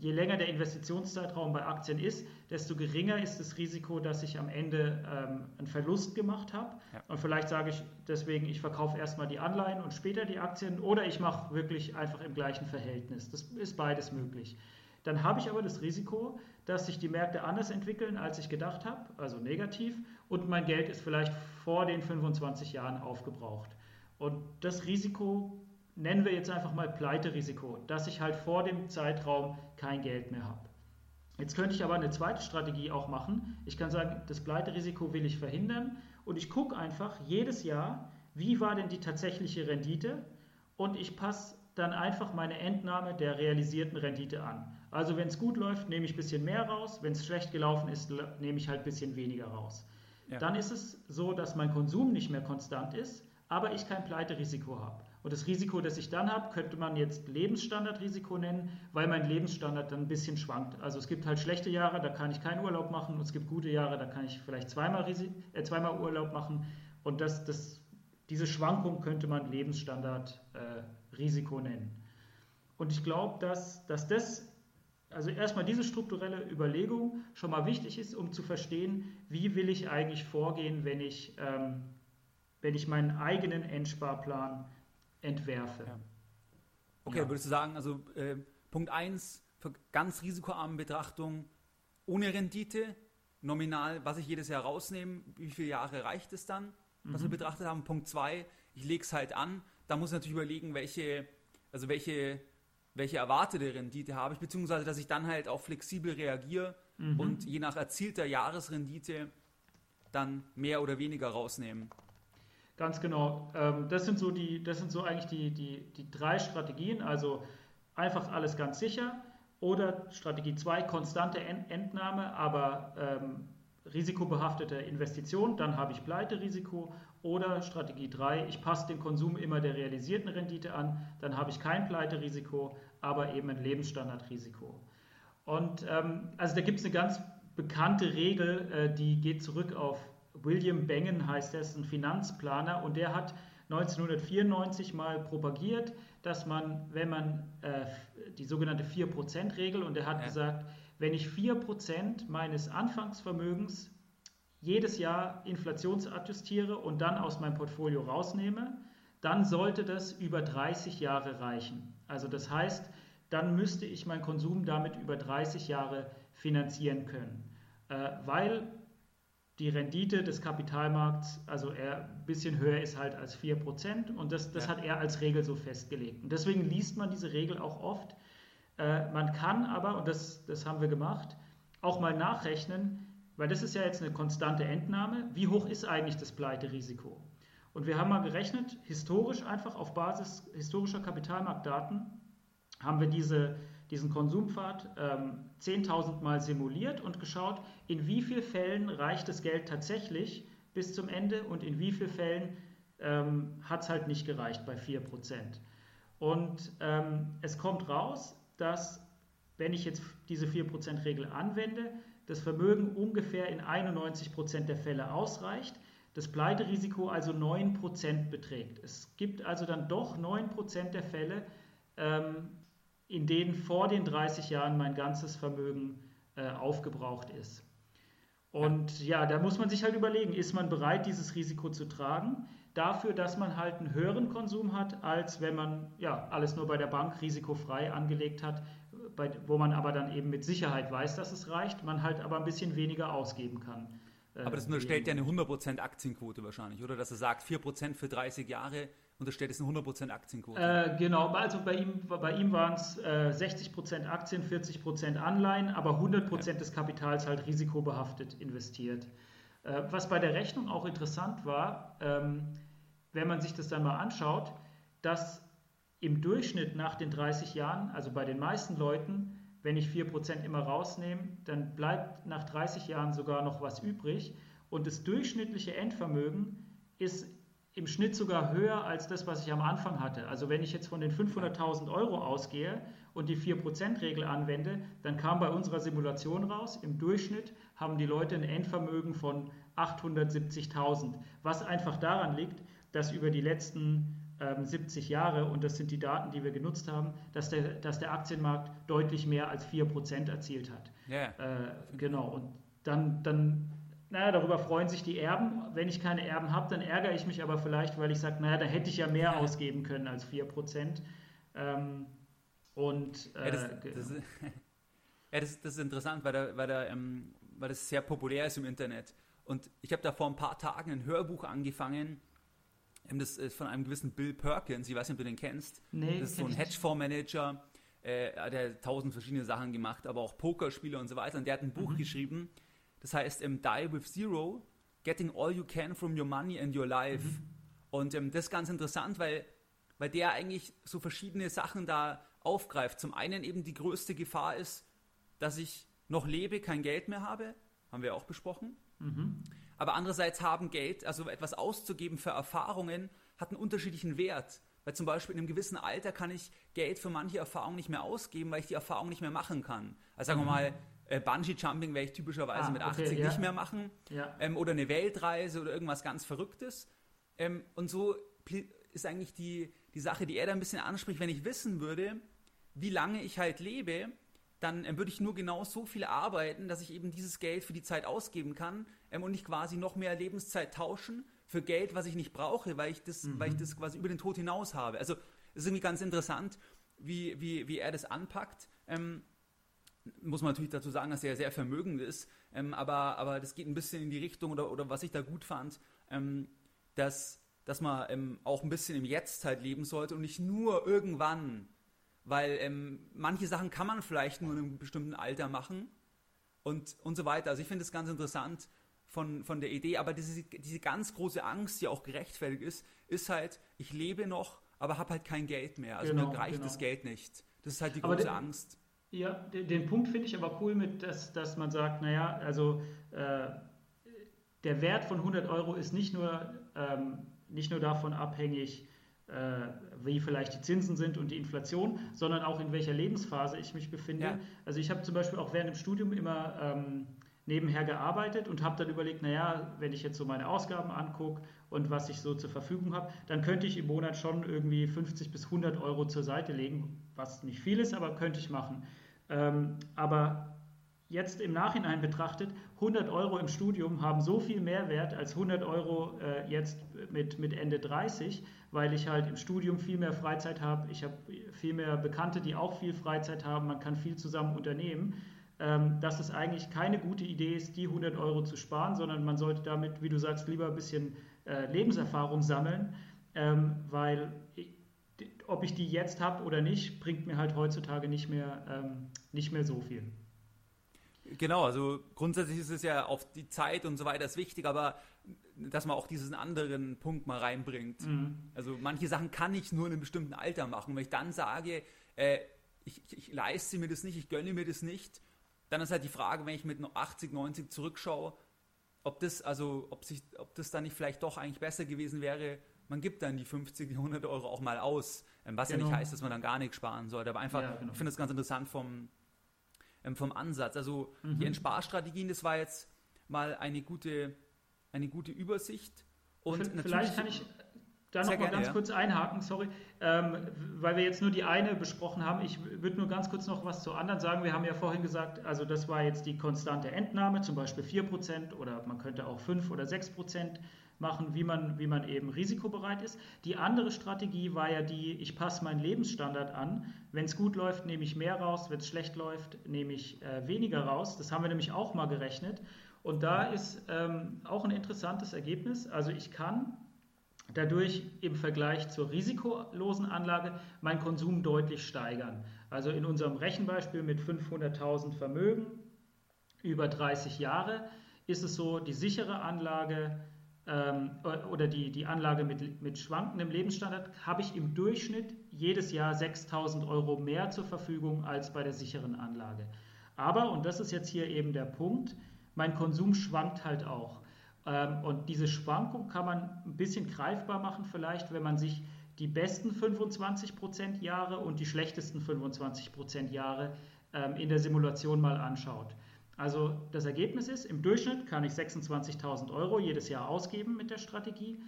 je länger der Investitionszeitraum bei Aktien ist, desto geringer ist das Risiko, dass ich am Ende ähm, einen Verlust gemacht habe. Ja. Und vielleicht sage ich deswegen, ich verkaufe erstmal die Anleihen und später die Aktien oder ich mache wirklich einfach im gleichen Verhältnis. Das ist beides möglich. Dann habe ich aber das Risiko, dass sich die Märkte anders entwickeln, als ich gedacht habe, also negativ, und mein Geld ist vielleicht vor den 25 Jahren aufgebraucht. Und das Risiko nennen wir jetzt einfach mal Pleiterisiko, dass ich halt vor dem Zeitraum kein Geld mehr habe. Jetzt könnte ich aber eine zweite Strategie auch machen. Ich kann sagen, das Pleiterisiko will ich verhindern und ich gucke einfach jedes Jahr, wie war denn die tatsächliche Rendite und ich passe dann einfach meine Entnahme der realisierten Rendite an. Also wenn es gut läuft, nehme ich ein bisschen mehr raus, wenn es schlecht gelaufen ist, nehme ich halt ein bisschen weniger raus. Ja. Dann ist es so, dass mein Konsum nicht mehr konstant ist, aber ich kein Pleiterisiko habe. Und das Risiko, das ich dann habe, könnte man jetzt Lebensstandardrisiko nennen, weil mein Lebensstandard dann ein bisschen schwankt. Also es gibt halt schlechte Jahre, da kann ich keinen Urlaub machen und es gibt gute Jahre, da kann ich vielleicht zweimal, äh, zweimal Urlaub machen. Und das, das, diese Schwankung könnte man Lebensstandardrisiko äh, nennen. Und ich glaube, dass, dass das, also erstmal diese strukturelle Überlegung schon mal wichtig ist, um zu verstehen, wie will ich eigentlich vorgehen, wenn ich, ähm, wenn ich meinen eigenen Endsparplan entwerfe. Ja. Okay, ja. würdest du sagen, also äh, Punkt 1 für ganz risikoarme Betrachtung ohne Rendite, nominal, was ich jedes Jahr rausnehme, wie viele Jahre reicht es dann, was mhm. wir betrachtet haben. Punkt 2, ich lege es halt an. Da muss ich natürlich überlegen, welche, also welche, welche erwartete Rendite habe ich, beziehungsweise dass ich dann halt auch flexibel reagiere mhm. und je nach erzielter Jahresrendite dann mehr oder weniger rausnehmen. Ganz genau. Ähm, das sind so die, das sind so eigentlich die, die, die drei Strategien. Also einfach alles ganz sicher oder Strategie 2, konstante Entnahme, aber ähm, risikobehaftete Investition, dann habe ich Pleiterisiko. Oder Strategie 3, ich passe den Konsum immer der realisierten Rendite an, dann habe ich kein Pleiterisiko, aber eben ein Lebensstandardrisiko. Und ähm, also da gibt es eine ganz bekannte Regel, äh, die geht zurück auf William Bengen heißt er, ist ein Finanzplaner und der hat 1994 mal propagiert, dass man, wenn man äh, die sogenannte 4%-Regel, und er hat ja. gesagt, wenn ich 4% meines Anfangsvermögens jedes Jahr inflationsadjustiere und dann aus meinem Portfolio rausnehme, dann sollte das über 30 Jahre reichen. Also das heißt, dann müsste ich meinen Konsum damit über 30 Jahre finanzieren können, äh, weil die Rendite des Kapitalmarkts, also er ein bisschen höher ist halt als 4% und das, das ja. hat er als Regel so festgelegt. Und deswegen liest man diese Regel auch oft. Äh, man kann aber, und das, das haben wir gemacht, auch mal nachrechnen, weil das ist ja jetzt eine konstante Entnahme, wie hoch ist eigentlich das Pleiterisiko? Und wir haben mal gerechnet, historisch einfach auf Basis historischer Kapitalmarktdaten haben wir diese, diesen Konsumpfad ähm, 10.000 Mal simuliert und geschaut, in wie vielen Fällen reicht das Geld tatsächlich bis zum Ende und in wie vielen Fällen ähm, hat es halt nicht gereicht bei 4%. Und ähm, es kommt raus, dass wenn ich jetzt diese 4%-Regel anwende, das Vermögen ungefähr in 91% der Fälle ausreicht, das Pleiterisiko also 9% beträgt. Es gibt also dann doch 9% der Fälle, ähm, in denen vor den 30 Jahren mein ganzes Vermögen äh, aufgebraucht ist. Und ja. ja, da muss man sich halt überlegen, ist man bereit, dieses Risiko zu tragen, dafür, dass man halt einen höheren Konsum hat, als wenn man ja alles nur bei der Bank risikofrei angelegt hat, bei, wo man aber dann eben mit Sicherheit weiß, dass es reicht, man halt aber ein bisschen weniger ausgeben kann. Äh, aber das unterstellt ja eine 100% Aktienquote wahrscheinlich, oder? Dass er sagt, 4% für 30 Jahre unterstellt es eine 100% Aktienquote. Äh, genau, also bei ihm, bei ihm waren es äh, 60% Aktien, 40% Anleihen, aber 100% ja. des Kapitals halt risikobehaftet investiert. Äh, was bei der Rechnung auch interessant war, ähm, wenn man sich das dann mal anschaut, dass im Durchschnitt nach den 30 Jahren, also bei den meisten Leuten, wenn ich 4% immer rausnehme, dann bleibt nach 30 Jahren sogar noch was übrig. Und das durchschnittliche Endvermögen ist im Schnitt sogar höher als das, was ich am Anfang hatte. Also wenn ich jetzt von den 500.000 Euro ausgehe und die 4%-Regel anwende, dann kam bei unserer Simulation raus, im Durchschnitt haben die Leute ein Endvermögen von 870.000, was einfach daran liegt, dass über die letzten 70 ähm, Jahre, und das sind die Daten, die wir genutzt haben, dass der, dass der Aktienmarkt deutlich mehr als 4% erzielt hat. Yeah. Äh, genau, und dann, dann, naja, darüber freuen sich die Erben. Wenn ich keine Erben habe, dann ärgere ich mich aber vielleicht, weil ich sage, naja, da hätte ich ja mehr ausgeben können als 4%. Ähm, und, äh, ja, das, das, ist, [LAUGHS] ja, das, das, ist interessant, weil, da, weil, da, ähm, weil das sehr populär ist im Internet. Und ich habe da vor ein paar Tagen ein Hörbuch angefangen, das ist von einem gewissen Bill Perkins, ich weiß nicht, ob du den kennst. Nee, das ist so ein Hedgefondsmanager, äh, der hat tausend verschiedene Sachen gemacht, aber auch Pokerspiele und so weiter. Und der hat ein Buch mhm. geschrieben, das heißt ähm, Die with Zero, Getting All You Can from Your Money and Your Life. Mhm. Und ähm, das ist ganz interessant, weil, weil der eigentlich so verschiedene Sachen da aufgreift. Zum einen eben die größte Gefahr ist, dass ich noch lebe, kein Geld mehr habe, haben wir auch besprochen. Mhm. Aber andererseits haben Geld, also etwas auszugeben für Erfahrungen, hat einen unterschiedlichen Wert. Weil zum Beispiel in einem gewissen Alter kann ich Geld für manche Erfahrungen nicht mehr ausgeben, weil ich die Erfahrung nicht mehr machen kann. Also sagen wir mhm. mal, äh, Bungee-Jumping werde ich typischerweise ah, mit 80 okay, ja. nicht mehr machen. Ja. Ähm, oder eine Weltreise oder irgendwas ganz Verrücktes. Ähm, und so ist eigentlich die, die Sache, die er da ein bisschen anspricht, wenn ich wissen würde, wie lange ich halt lebe, dann ähm, würde ich nur genau so viel arbeiten, dass ich eben dieses Geld für die Zeit ausgeben kann ähm, und nicht quasi noch mehr Lebenszeit tauschen für Geld, was ich nicht brauche, weil ich das, mhm. weil ich das quasi über den Tod hinaus habe. Also es ist irgendwie ganz interessant, wie, wie, wie er das anpackt. Ähm, muss man natürlich dazu sagen, dass er sehr vermögend ist, ähm, aber, aber das geht ein bisschen in die Richtung, oder, oder was ich da gut fand, ähm, dass, dass man ähm, auch ein bisschen im Jetzt halt leben sollte und nicht nur irgendwann weil ähm, manche Sachen kann man vielleicht nur in einem bestimmten Alter machen und, und so weiter. Also ich finde es ganz interessant von, von der Idee, aber diese, diese ganz große Angst, die auch gerechtfertigt ist, ist halt, ich lebe noch, aber habe halt kein Geld mehr. Also genau, mir reicht genau. das Geld nicht. Das ist halt die große Angst. Ja, den, den, Punkt finde ich aber cool mit, dass, dass man sagt, naja, also äh, der Wert von 100 Euro ist nicht nur, ähm, nicht nur davon abhängig, äh, wie vielleicht die Zinsen sind und die Inflation, sondern auch in welcher Lebensphase ich mich befinde. Ja. Also ich habe zum Beispiel auch während dem Studium immer ähm, nebenher gearbeitet und habe dann überlegt, naja, wenn ich jetzt so meine Ausgaben angucke und was ich so zur Verfügung habe, dann könnte ich im Monat schon irgendwie 50 bis 100 Euro zur Seite legen, was nicht viel ist, aber könnte ich machen. Ähm, aber jetzt im Nachhinein betrachtet, 100 Euro im Studium haben so viel Mehrwert als 100 Euro äh, jetzt mit, mit Ende 30, weil ich halt im Studium viel mehr Freizeit habe. Ich habe viel mehr Bekannte, die auch viel Freizeit haben. Man kann viel zusammen unternehmen. Ähm, dass es eigentlich keine gute Idee ist, die 100 Euro zu sparen, sondern man sollte damit, wie du sagst, lieber ein bisschen äh, Lebenserfahrung sammeln, ähm, weil ob ich die jetzt habe oder nicht, bringt mir halt heutzutage nicht mehr, ähm, nicht mehr so viel. Genau, also grundsätzlich ist es ja auf die Zeit und so weiter ist wichtig, aber dass man auch diesen anderen Punkt mal reinbringt. Mhm. Also manche Sachen kann ich nur in einem bestimmten Alter machen. Wenn ich dann sage, äh, ich, ich, leiste mir das nicht, ich gönne mir das nicht, dann ist halt die Frage, wenn ich mit 80, 90 zurückschaue, ob das, also, ob sich, ob das dann nicht vielleicht doch eigentlich besser gewesen wäre, man gibt dann die 50, die 100 Euro auch mal aus. Was genau. ja nicht heißt, dass man dann gar nichts sparen sollte. Aber einfach, ja, genau. ich finde das ganz interessant vom, ähm, vom Ansatz. Also mhm. die Entsparstrategien, das war jetzt mal eine gute, eine gute Übersicht. Und Vielleicht kann ich da noch mal ganz ja. kurz einhaken, sorry, ähm, weil wir jetzt nur die eine besprochen haben. Ich würde nur ganz kurz noch was zu anderen sagen. Wir haben ja vorhin gesagt, also das war jetzt die konstante Entnahme, zum Beispiel 4% oder man könnte auch 5 oder 6% machen, wie man, wie man eben risikobereit ist. Die andere Strategie war ja die, ich passe meinen Lebensstandard an. Wenn es gut läuft, nehme ich mehr raus. Wenn es schlecht läuft, nehme ich äh, weniger raus. Das haben wir nämlich auch mal gerechnet. Und da ist ähm, auch ein interessantes Ergebnis. Also ich kann dadurch im Vergleich zur risikolosen Anlage meinen Konsum deutlich steigern. Also in unserem Rechenbeispiel mit 500.000 Vermögen über 30 Jahre ist es so, die sichere Anlage ähm, oder die, die Anlage mit, mit schwankendem Lebensstandard habe ich im Durchschnitt jedes Jahr 6.000 Euro mehr zur Verfügung als bei der sicheren Anlage. Aber, und das ist jetzt hier eben der Punkt, mein Konsum schwankt halt auch. Ähm, und diese Schwankung kann man ein bisschen greifbar machen, vielleicht, wenn man sich die besten 25% Jahre und die schlechtesten 25% Jahre ähm, in der Simulation mal anschaut. Also das Ergebnis ist, im Durchschnitt kann ich 26.000 Euro jedes Jahr ausgeben mit der Strategie.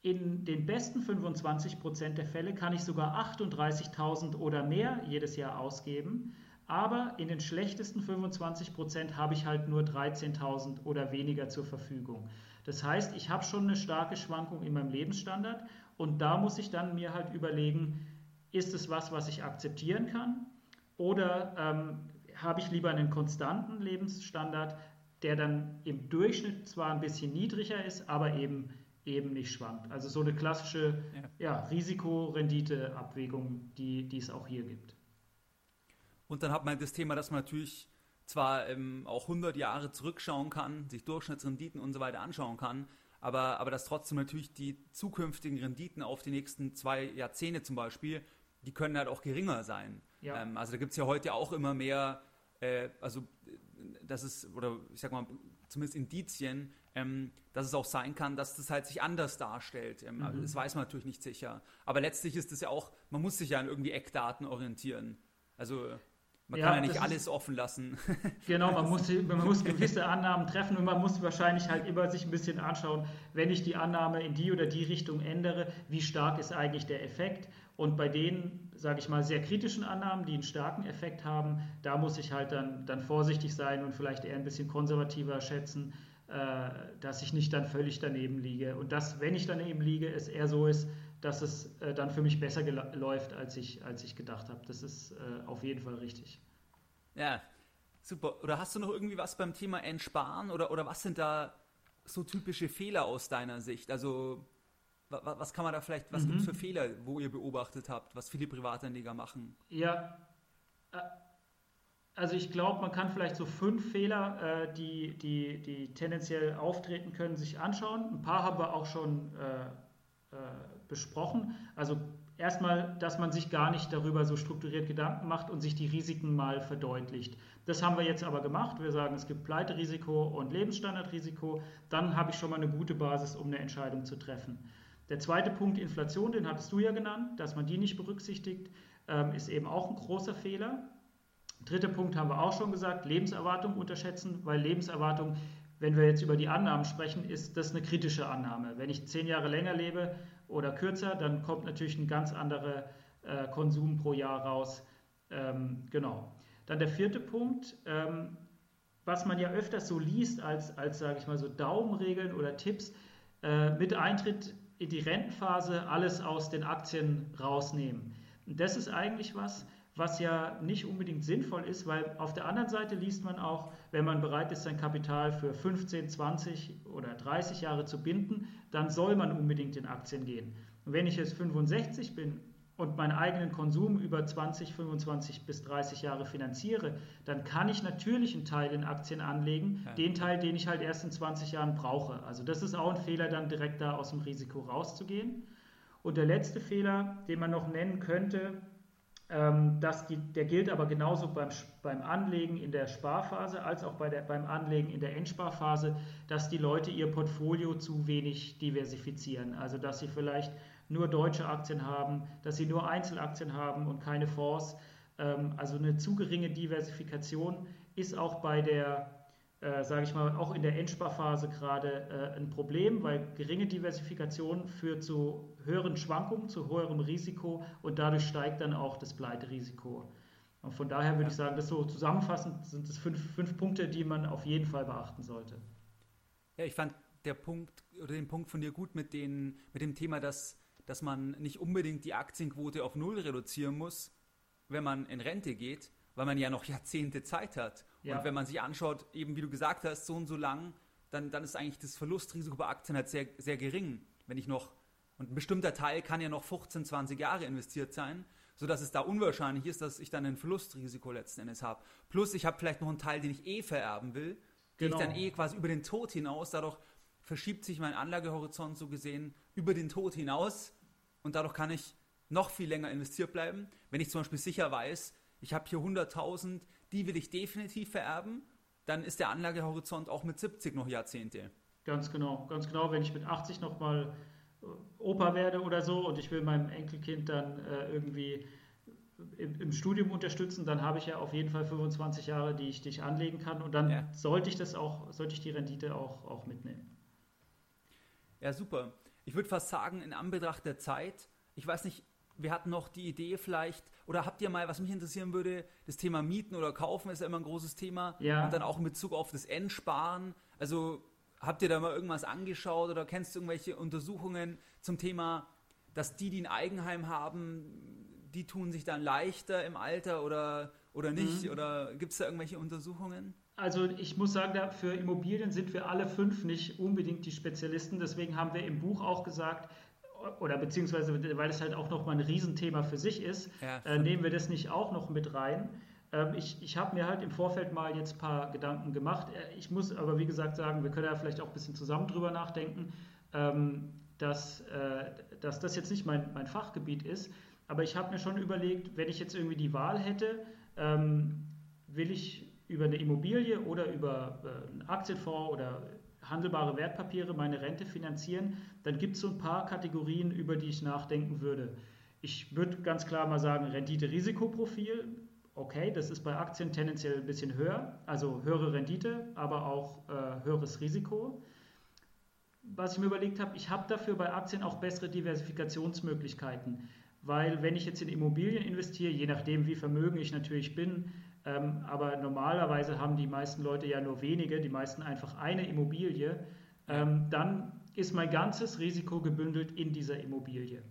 In den besten 25% der Fälle kann ich sogar 38.000 oder mehr jedes Jahr ausgeben. Aber in den schlechtesten 25% habe ich halt nur 13.000 oder weniger zur Verfügung. Das heißt, ich habe schon eine starke Schwankung in meinem Lebensstandard und da muss ich dann mir halt überlegen, ist es was, was ich akzeptieren kann? Oder ähm, habe ich lieber einen konstanten Lebensstandard, der dann im Durchschnitt zwar ein bisschen niedriger ist, aber eben, eben nicht schwankt. Also so eine klassische ja. ja Risiko-Rendite-Abwägung, die, die es auch hier gibt. Und dann hat man das Thema, dass man natürlich zwar ähm, auch 100 Jahre zurückschauen kann, sich Durchschnittsrenditen und so weiter anschauen kann, aber, aber dass trotzdem natürlich die zukünftigen Renditen auf die nächsten zwei Jahrzehnte zum Beispiel, die können halt auch geringer sein. Ja. Ähm, also da gibt es ja heute auch immer mehr äh, also das ist, oder ich sag mal, zumindest Indizien, ähm, dass es auch sein kann, dass das halt sich anders darstellt. Ähm, mhm. Das weiß man natürlich nicht sicher. Aber letztlich ist es ja auch, man muss sich ja an irgendwie Eckdaten orientieren. Also man ja, kann ja nicht alles ist, offen lassen. [LAUGHS] Genau, man muss, man muss gewisse Annahmen treffen und man muss wahrscheinlich halt immer sich ein bisschen anschauen, wenn ich die Annahme in die oder die Richtung ändere, wie stark ist eigentlich der Effekt. Und bei den, sage ich mal, sehr kritischen Annahmen, die einen starken Effekt haben, da muss ich halt dann, dann vorsichtig sein und vielleicht eher ein bisschen konservativer schätzen, äh, dass ich nicht dann völlig daneben liege. Und dass, wenn ich daneben liege, es eher so ist, dass es äh, dann für mich besser läuft, als ich, als ich gedacht habe. Das ist äh, auf jeden Fall richtig. Ja, super. Oder hast du noch irgendwie was beim Thema Entsparen oder, oder was sind da so typische Fehler aus deiner Sicht? Also was kann man da vielleicht, was mhm. gibt es für Fehler, wo ihr beobachtet habt, was viele Privatanleger machen? Ja, äh, also ich glaube, man kann vielleicht so fünf Fehler, äh, die, die, die tendenziell auftreten können, sich anschauen. Ein paar haben wir auch schon äh, äh, besprochen. Also erstmal, dass man sich gar nicht darüber so strukturiert Gedanken macht und sich die Risiken mal verdeutlicht. Das haben wir jetzt aber gemacht. Wir sagen, es gibt Pleiterisiko und Lebensstandardrisiko. Dann habe ich schon mal eine gute Basis, um eine Entscheidung zu treffen. Der zweite Punkt, Inflation, den hattest du ja genannt, dass man die nicht berücksichtigt, ähm, ist eben auch ein großer Fehler. Dritter Punkt haben wir auch schon gesagt, Lebenserwartung unterschätzen, weil Lebenserwartung wenn wir jetzt über die Annahmen sprechen, ist das eine kritische Annahme. Wenn ich zehn Jahre länger lebe oder kürzer, dann kommt natürlich ein ganz anderer äh, Konsum pro Jahr raus. Ähm, genau. Dann der vierte Punkt, ähm, was man ja öfters so liest als, als sage ich mal so Daumenregeln oder Tipps, äh, mit Eintritt in die Rentenphase alles aus den Aktien rausnehmen. Und das ist eigentlich was, was ja nicht unbedingt sinnvoll ist, weil auf der anderen Seite liest man auch, wenn man bereit ist, sein Kapital für 15, 20 oder 30 Jahre zu binden, dann soll man unbedingt in Aktien gehen. Und wenn ich jetzt 65 bin und meinen eigenen Konsum über 20, 25 bis 30 Jahre finanziere, dann kann ich natürlich einen Teil in Aktien anlegen, ja. den Teil, den ich halt erst in 20 Jahren brauche. Also das ist auch ein Fehler, dann direkt da aus dem Risiko rauszugehen. Und der letzte Fehler, den man noch nennen könnte, ähm, die, der gilt aber genauso beim, beim Anlegen in der Sparphase als auch bei der, beim Anlegen in der Endsparphase, dass die Leute ihr Portfolio zu wenig diversifizieren. Also dass sie vielleicht nur deutsche Aktien haben, dass sie nur Einzelaktien haben und keine Fonds. Ähm, also eine zu geringe Diversifikation ist auch bei der äh, sage ich mal, auch in der Endsparphase gerade äh, ein Problem, weil geringe Diversifikation führt zu höheren Schwankungen, zu höherem Risiko und dadurch steigt dann auch das Pleiterisiko. Und von daher würde ja. ich sagen, das so zusammenfassend sind es fünf, fünf Punkte, die man auf jeden Fall beachten sollte. Ja, ich fand der Punkt oder den Punkt von dir gut mit, den, mit dem Thema, dass, dass man nicht unbedingt die Aktienquote auf Null reduzieren muss, wenn man in Rente geht, weil man ja noch Jahrzehnte Zeit hat. Ja. Und wenn man sich anschaut, eben wie du gesagt hast, so und so lang, dann, dann ist eigentlich das Verlustrisiko bei Aktien halt sehr, sehr gering. Wenn ich noch, und ein bestimmter Teil kann ja noch 15, 20 Jahre investiert sein, sodass es da unwahrscheinlich ist, dass ich dann ein Verlustrisiko letzten Endes habe. Plus ich habe vielleicht noch einen Teil, den ich eh vererben will, den genau. ich dann eh quasi über den Tod hinaus, dadurch verschiebt sich mein Anlagehorizont so gesehen über den Tod hinaus und dadurch kann ich noch viel länger investiert bleiben. Wenn ich zum Beispiel sicher weiß, ich habe hier 100.000, die will ich definitiv vererben, dann ist der Anlagehorizont auch mit 70 noch Jahrzehnte. Ganz genau, ganz genau. Wenn ich mit 80 nochmal äh, Opa werde oder so und ich will meinem Enkelkind dann äh, irgendwie im, im, Studium unterstützen, dann habe ich ja auf jeden Fall 25 Jahre, die ich, die ich anlegen kann und dann ja. sollte ich das auch, sollte ich die Rendite auch, auch mitnehmen. Ja, super. Ich würde fast sagen, in Anbetracht der Zeit, ich weiß nicht, wir hatten noch die Idee vielleicht, oder habt ihr mal, was mich interessieren würde, das Thema Mieten oder Kaufen ist ja immer ein großes Thema. Ja. Und dann auch in Bezug auf das Endsparen. Also habt ihr da mal irgendwas angeschaut oder kennst du irgendwelche Untersuchungen zum Thema, dass die, die ein Eigenheim haben, die tun sich dann leichter im Alter oder, oder nicht? Mhm. Oder gibt es da irgendwelche Untersuchungen? Also ich muss sagen, für Immobilien sind wir alle fünf nicht unbedingt die Spezialisten. Deswegen haben wir im Buch auch gesagt, oder beziehungsweise weil es halt auch noch mal ein Riesenthema für sich ist, ja, äh, nehmen wir das nicht auch noch mit rein. Ähm, ich ich habe mir halt im Vorfeld mal jetzt ein paar Gedanken gemacht. Äh, ich muss aber wie gesagt sagen, wir können ja vielleicht auch ein bisschen zusammen drüber nachdenken, ähm, dass, äh, dass das jetzt nicht mein, mein Fachgebiet ist. Aber ich habe mir schon überlegt, wenn ich jetzt irgendwie die Wahl hätte, ähm, will ich über eine Immobilie oder über äh, einen Aktienfonds oder handelbare Wertpapiere meine Rente finanzieren, dann gibt es so ein paar Kategorien, über die ich nachdenken würde. Ich würde ganz klar mal sagen, Rendite-Risikoprofil. Okay, das ist bei Aktien tendenziell ein bisschen höher, also höhere Rendite, aber auch äh, höheres Risiko. Was ich mir überlegt habe, ich habe dafür bei Aktien auch bessere Diversifikationsmöglichkeiten, weil wenn ich jetzt in Immobilien investiere, je nachdem wie vermögen ich natürlich bin, ähm, aber normalerweise haben die meisten Leute ja nur wenige, die meisten einfach eine Immobilie. Ähm, dann ist mein ganzes Risiko gebündelt in dieser Immobilie.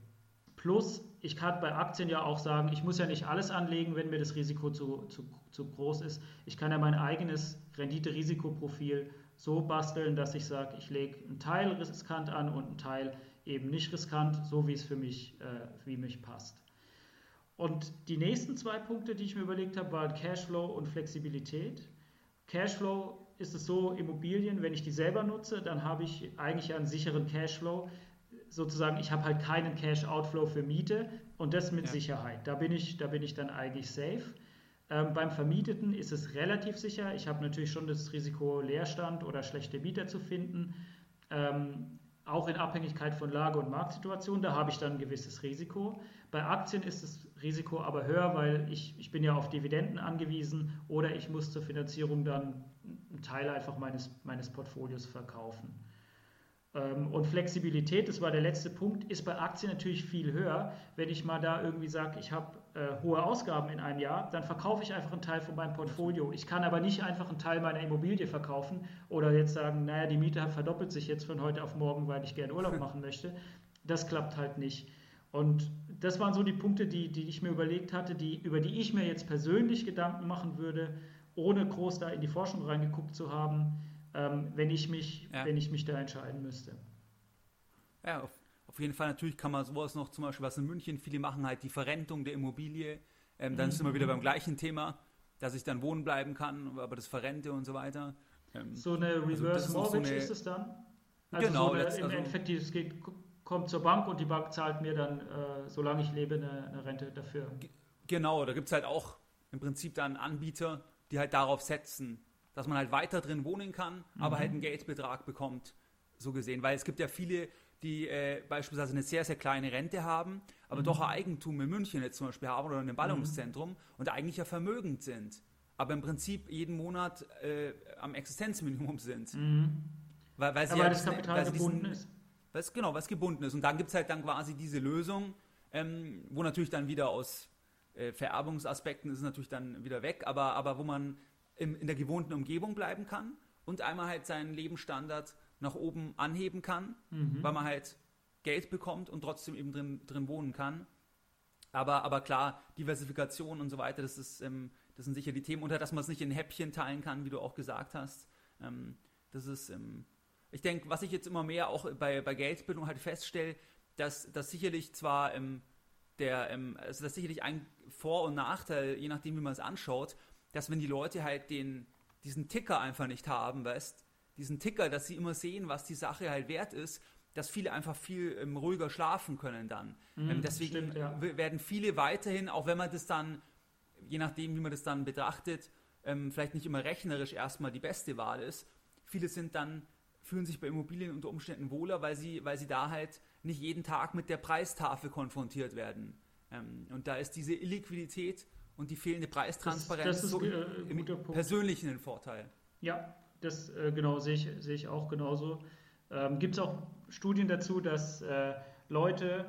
Plus, ich kann bei Aktien ja auch sagen, ich muss ja nicht alles anlegen, wenn mir das Risiko zu, zu, zu groß ist. Ich kann ja mein eigenes Rendite-Risikoprofil so basteln, dass ich sage, ich lege einen Teil riskant an und einen Teil eben nicht riskant, so wie es für mich, äh, wie mich passt. Und die nächsten zwei Punkte, die ich mir überlegt habe, waren Cashflow und Flexibilität. Cashflow ist es so, Immobilien, wenn ich die selber nutze, dann habe ich eigentlich einen sicheren Cashflow. Sozusagen, ich habe halt keinen Cash-Outflow für Miete und das mit ja. Sicherheit. Da bin, ich, da bin ich dann eigentlich safe. Ähm, beim Vermieteten ist es relativ sicher. Ich habe natürlich schon das Risiko, Leerstand oder schlechte Mieter zu finden. Ähm, auch in Abhängigkeit von Lage und Marktsituation. Da habe ich dann ein gewisses Risiko. Bei Aktien ist das Risiko aber höher, weil ich, ich bin ja auf Dividenden angewiesen oder ich muss zur Finanzierung dann einen Teil einfach meines, meines Portfolios verkaufen. Ähm, und Flexibilität, das war der letzte Punkt, ist bei Aktien natürlich viel höher. Wenn ich mal da irgendwie sage, ich habe äh, hohe Ausgaben in einem Jahr, dann verkaufe ich einfach einen Teil von meinem Portfolio. Ich kann aber nicht einfach einen Teil meiner Immobilie verkaufen oder jetzt sagen, naja, die Miete verdoppelt sich jetzt von heute auf morgen, weil ich gerne Urlaub [LAUGHS] machen möchte. Das klappt halt nicht. Und das waren so die Punkte, die, die ich mir überlegt hatte, die, über die ich mir jetzt persönlich Gedanken machen würde, ohne groß da in die Forschung reingeguckt zu haben, ähm, wenn, ich mich, ja. wenn ich mich da entscheiden müsste. Ja, auf, auf, jeden Fall natürlich kann man sowas noch, zum Beispiel was in München viele machen, halt die Verrentung der Immobilie. Ähm, dann mhm. sind wir wieder beim gleichen Thema, dass ich dann wohnen bleiben kann, aber das Verrente und so weiter. Ähm, so eine also Reverse also Mortgage so eine, ist es dann? Also genau, so eine, im also, Endeffekt, es geht, kommt zur Bank und die Bank zahlt mir dann, äh, solange ich lebe, eine, eine Rente dafür. Genau, da gibt es halt auch im Prinzip dann Anbieter, die halt darauf setzen, dass man halt weiter drin wohnen kann, mhm. aber halt einen Geldbetrag bekommt, so gesehen. Weil es gibt ja viele, die äh, beispielsweise eine sehr, sehr kleine Rente haben, aber mhm. doch ein Eigentum in München jetzt zum Beispiel haben oder in einem Ballungszentrum mhm. und eigentlich ja vermögend sind, aber im Prinzip jeden Monat äh, am Existenzminimum sind. Mhm. Weil, weil, sie ja, das Kapital weil gebunden diesen, ist. Was, genau, was gebunden ist. Und dann gibt es halt dann quasi diese Lösung, ähm, wo natürlich dann wieder aus äh, Vererbungsaspekten ist es natürlich dann wieder weg, aber, aber wo man im, in der gewohnten Umgebung bleiben kann und einmal halt seinen Lebensstandard nach oben anheben kann, mhm. weil man halt Geld bekommt und trotzdem eben drin, drin wohnen kann. Aber, aber klar, Diversifikation und so weiter, das, ist, ähm, das sind sicher die Themen. Unter dass man es nicht in Häppchen teilen kann, wie du auch gesagt hast. Ähm, das ist, ähm, ich denke, was ich jetzt immer mehr auch bei, bei Geldbildung halt feststelle, dass das sicherlich zwar ähm, der, ähm, also das sicherlich ein Vor- und Nachteil, je nachdem, wie man es anschaut, dass wenn die Leute halt den, diesen Ticker einfach nicht haben, weißt, diesen Ticker, dass sie immer sehen, was die Sache halt wert ist, dass viele einfach viel ähm, ruhiger schlafen können dann. Mhm, ähm, deswegen stimmt, ja. werden viele weiterhin, auch wenn man das dann, je nachdem, wie man das dann betrachtet, ähm, vielleicht nicht immer rechnerisch erstmal die beste Wahl ist, viele sind dann, fühlen sich bei Immobilien unter Umständen wohler, weil sie, weil sie da halt nicht jeden Tag mit der Preistafel konfrontiert werden. Ähm, und da ist diese Illiquidität und die fehlende Preistransparenz das, das ist, so äh, im persönlichen ein Vorteil. Ja, das äh, genau sehe ich, sehe ich auch genauso. Ähm, Gibt es auch Studien dazu, dass äh, Leute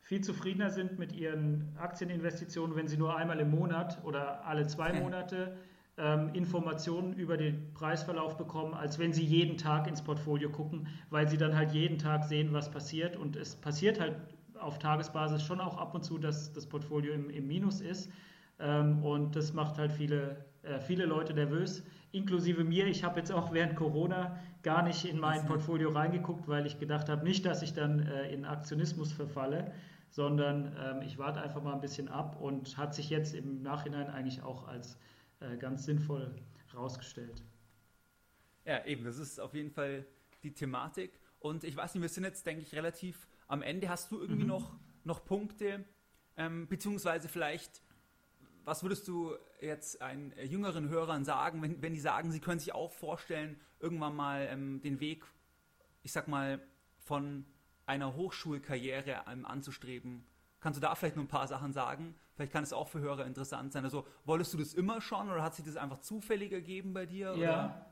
viel zufriedener sind mit ihren Aktieninvestitionen, wenn sie nur einmal im Monat oder alle zwei Monate ähm, Informationen über den Preisverlauf bekommen, als wenn sie jeden Tag ins Portfolio gucken, weil sie dann halt jeden Tag sehen, was passiert. Und es passiert halt auf Tagesbasis schon auch ab und zu, dass das Portfolio im, im Minus ist. Ähm, und das macht halt viele, äh, viele Leute nervös, inklusive mir. Ich habe jetzt auch während Corona gar nicht in mein Portfolio reingeguckt, weil ich gedacht habe, nicht, dass ich dann äh, in Aktionismus verfalle, sondern ähm, ich warte einfach mal ein bisschen ab und hat sich jetzt im Nachhinein eigentlich auch als äh, ganz sinnvoll herausgestellt. Ja, eben, das ist auf jeden Fall die Thematik. Und ich weiß nicht, wir sind jetzt, denke ich, relativ am Ende. Hast du irgendwie mhm. noch, noch Punkte, ähm, beziehungsweise vielleicht was würdest du jetzt einen jüngeren Hörern sagen, wenn, wenn die sagen, sie können sich auch vorstellen, irgendwann mal ähm, den Weg, ich sag mal, von einer Hochschulkarriere ähm, anzustreben? Kannst du da vielleicht nur ein paar Sachen sagen? Vielleicht kann es auch für Hörer interessant sein. Also wolltest du das immer schon oder hat sich das einfach zufällig ergeben bei dir? Ja. Oder?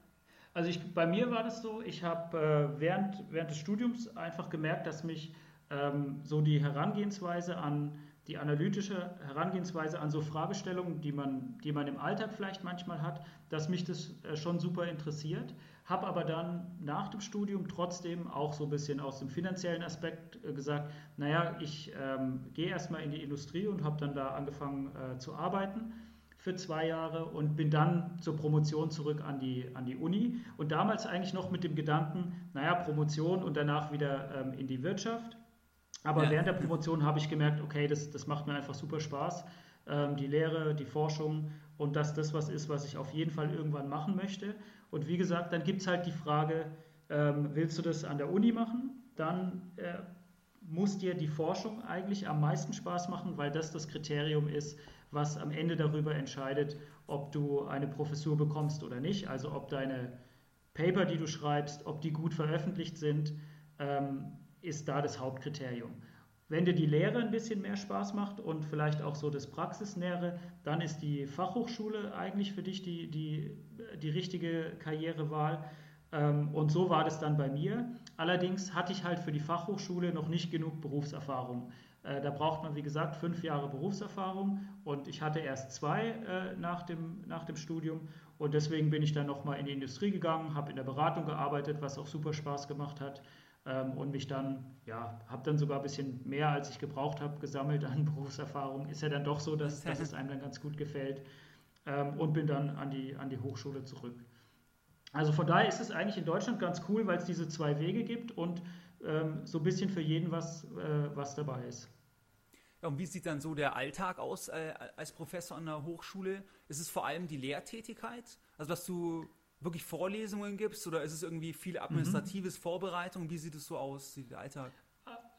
Also ich, bei mir war das so, ich habe äh, während, während des Studiums einfach gemerkt, dass mich ähm, so die Herangehensweise an die analytische Herangehensweise an so Fragestellungen, die man, die man im Alltag vielleicht manchmal hat, dass mich das äh, schon super interessiert. Habe aber dann nach dem Studium trotzdem auch so ein bisschen aus dem finanziellen Aspekt äh, gesagt, naja, ich ähm, gehe erstmal in die Industrie und habe dann da angefangen äh, zu arbeiten für zwei Jahre und bin dann zur Promotion zurück an die, an die Uni. Und damals eigentlich noch mit dem Gedanken, naja, Promotion und danach wieder ähm, in die Wirtschaft. Aber ja. während der Promotion habe ich gemerkt, okay, das, das macht mir einfach super Spaß. Ähm, die Lehre, die Forschung und dass das was ist, was ich auf jeden Fall irgendwann machen möchte. Und wie gesagt, dann gibt es halt die Frage, ähm, willst du das an der Uni machen? Dann äh, muss dir die Forschung eigentlich am meisten Spaß machen, weil das das Kriterium ist, was am Ende darüber entscheidet, ob du eine Professur bekommst oder nicht. Also ob deine Paper, die du schreibst, ob die gut veröffentlicht sind ähm, ist da das Hauptkriterium. Wenn dir die Lehre ein bisschen mehr Spaß macht und vielleicht auch so das Praxisnähere, dann ist die Fachhochschule eigentlich für dich die, die, die richtige Karrierewahl. Ähm, und so war das dann bei mir. Allerdings hatte ich halt für die Fachhochschule noch nicht genug Berufserfahrung. Äh, da braucht man, wie gesagt, fünf Jahre Berufserfahrung und ich hatte erst zwei äh, nach, dem, nach dem Studium und deswegen bin ich dann nochmal in die Industrie gegangen, habe in der Beratung gearbeitet, was auch super Spaß gemacht hat und mich dann, ja, habe dann sogar ein bisschen mehr, als ich gebraucht habe, gesammelt an [LAUGHS] Berufserfahrung. Ist ja dann doch so, dass, dass es einem dann ganz gut gefällt ähm, und bin dann an die, an die Hochschule zurück. Also von daher ist es eigentlich in Deutschland ganz cool, weil es diese zwei Wege gibt und ähm, so ein bisschen für jeden was, äh, was dabei ist. Ja, und wie sieht dann so der Alltag aus äh, als Professor an der Hochschule? Ist es vor allem die Lehrtätigkeit? Also, dass du wirklich Vorlesungen gibst oder ist es irgendwie viel administratives mhm. Vorbereitung? Wie sieht es so aus, der Alltag?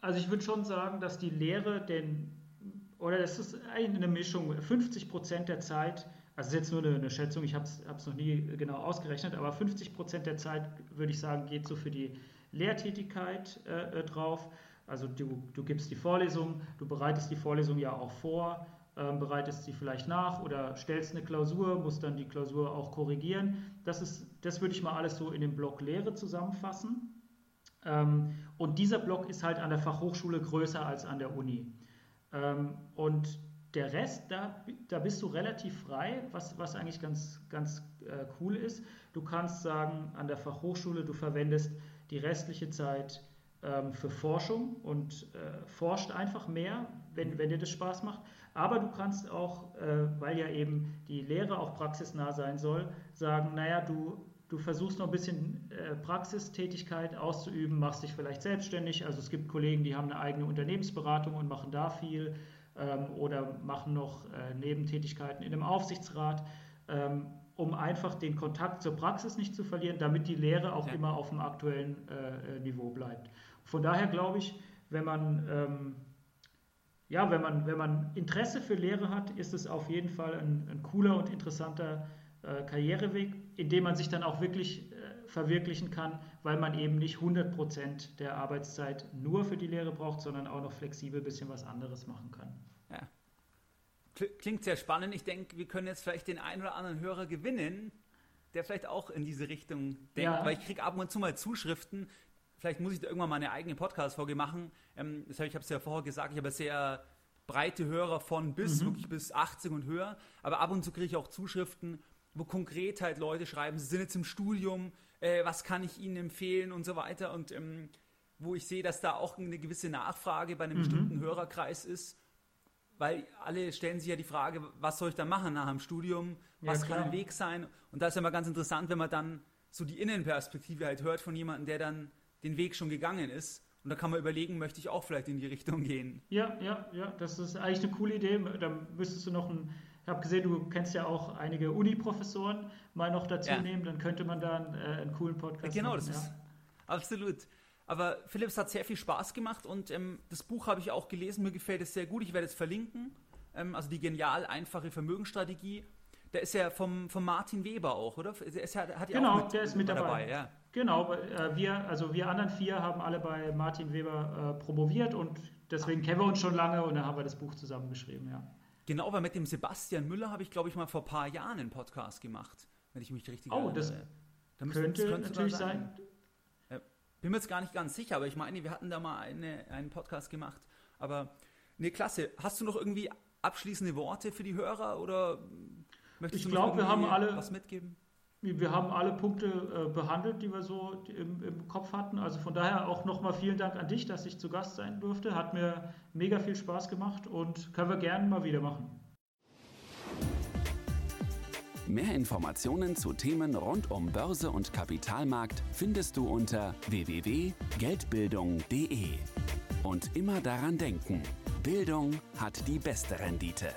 Also ich würde schon sagen, dass die Lehre den, oder das ist eigentlich eine Mischung, 50 Prozent der Zeit, also ist jetzt nur eine, eine Schätzung, ich habe es noch nie genau ausgerechnet, aber 50 Prozent der Zeit, würde ich sagen, geht so für die Lehrtätigkeit äh, drauf. Also du, du gibst die Vorlesung, du bereitest die Vorlesung ja auch vor, ähm, bereitest sie vielleicht nach oder stellst eine Klausur, musst dann die Klausur auch korrigieren. Das, ist, das würde ich mal alles so in dem Block Lehre zusammenfassen. Ähm, und dieser Block ist halt an der Fachhochschule größer als an der Uni. Ähm, und der Rest, da, da bist du relativ frei, was, was eigentlich ganz, ganz äh, cool ist. Du kannst sagen, an der Fachhochschule, du verwendest die restliche Zeit ähm, für Forschung und äh, forscht einfach mehr, wenn, wenn dir das Spaß macht. Aber du kannst auch, äh, weil ja eben die Lehre auch praxisnah sein soll, sagen, naja, du, du versuchst noch ein bisschen äh, Praxistätigkeit auszuüben, machst dich vielleicht selbstständig. Also es gibt Kollegen, die haben eine eigene Unternehmensberatung und machen da viel ähm, oder machen noch äh, Nebentätigkeiten in einem Aufsichtsrat. Ähm, um einfach den Kontakt zur Praxis nicht zu verlieren, damit die Lehre auch ja. immer auf dem aktuellen äh, Niveau bleibt. Von daher glaube ich, wenn man, ähm, ja, wenn, man, wenn man Interesse für Lehre hat, ist es auf jeden Fall ein, ein cooler und interessanter äh, Karriereweg, in dem man sich dann auch wirklich äh, verwirklichen kann, weil man eben nicht 100 Prozent der Arbeitszeit nur für die Lehre braucht, sondern auch noch flexibel ein bisschen was anderes machen kann. Ja. Klingt sehr spannend. Ich denke, wir können jetzt vielleicht den einen oder anderen Hörer gewinnen, der vielleicht auch in diese Richtung denkt, ja. weil ich kriege ab und zu mal Zuschriften. Vielleicht muss ich da irgendwann mal eine eigene Podcast-Folge machen. Ähm, ich habe es ja vorher gesagt, ich habe sehr breite Hörer von bis, mhm. wirklich bis 80 und höher. Aber ab und zu kriege ich auch Zuschriften, wo konkret halt Leute schreiben, sie sind jetzt im Studium, äh, was kann ich ihnen empfehlen und so weiter. Und ähm, wo ich sehe, dass da auch eine gewisse Nachfrage bei einem mhm. bestimmten Hörerkreis ist weil alle stellen sich ja die Frage, was soll ich da machen nach dem Studium, was ja, kann ein Weg sein? Und da ist ja immer ganz interessant, wenn man dann so die Innenperspektive halt hört von jemandem, der dann den Weg schon gegangen ist. Und da kann man überlegen, möchte ich auch vielleicht in die Richtung gehen. Ja, ja, ja, das ist eigentlich eine coole Idee. Da müsstest du noch ein, ich habe gesehen, du kennst ja auch einige Uni-Professoren mal noch dazu ja. nehmen, dann könnte man da einen, äh, einen coolen Podcast genau, machen. Genau, das ja. ist absolut. Aber Philips hat sehr viel Spaß gemacht und ähm, das Buch habe ich auch gelesen. Mir gefällt es sehr gut. Ich werde es verlinken. Ähm, also die genial einfache Vermögensstrategie. Der ist ja vom, vom Martin Weber auch, oder? Der ist ja, hat ja genau, mit, der ist mit dabei. dabei ja. Genau, äh, wir, also wir anderen vier haben alle bei Martin Weber äh, promoviert und deswegen kennen wir uns schon lange und dann haben wir das Buch zusammengeschrieben, ja. Genau, weil mit dem Sebastian Müller habe ich, glaube ich, mal vor ein paar Jahren einen Podcast gemacht, wenn ich mich richtig oh, erinnere. Oh, das, da könnte, das könnte natürlich sein. sein. Bin mir jetzt gar nicht ganz sicher, aber ich meine, wir hatten da mal eine, einen Podcast gemacht. Aber ne, klasse. Hast du noch irgendwie abschließende Worte für die Hörer oder möchtest ich du noch wir haben alle, was mitgeben? Wir haben alle Punkte äh, behandelt, die wir so im, im, Kopf hatten. Also von daher auch nochmal vielen Dank an dich, dass ich zu Gast sein durfte. Hat mir mega viel Spaß gemacht und können wir gerne mal wieder machen. Mehr Informationen zu Themen rund um Börse und Kapitalmarkt findest du unter www.geldbildung.de. Und immer daran denken, Bildung hat die beste Rendite.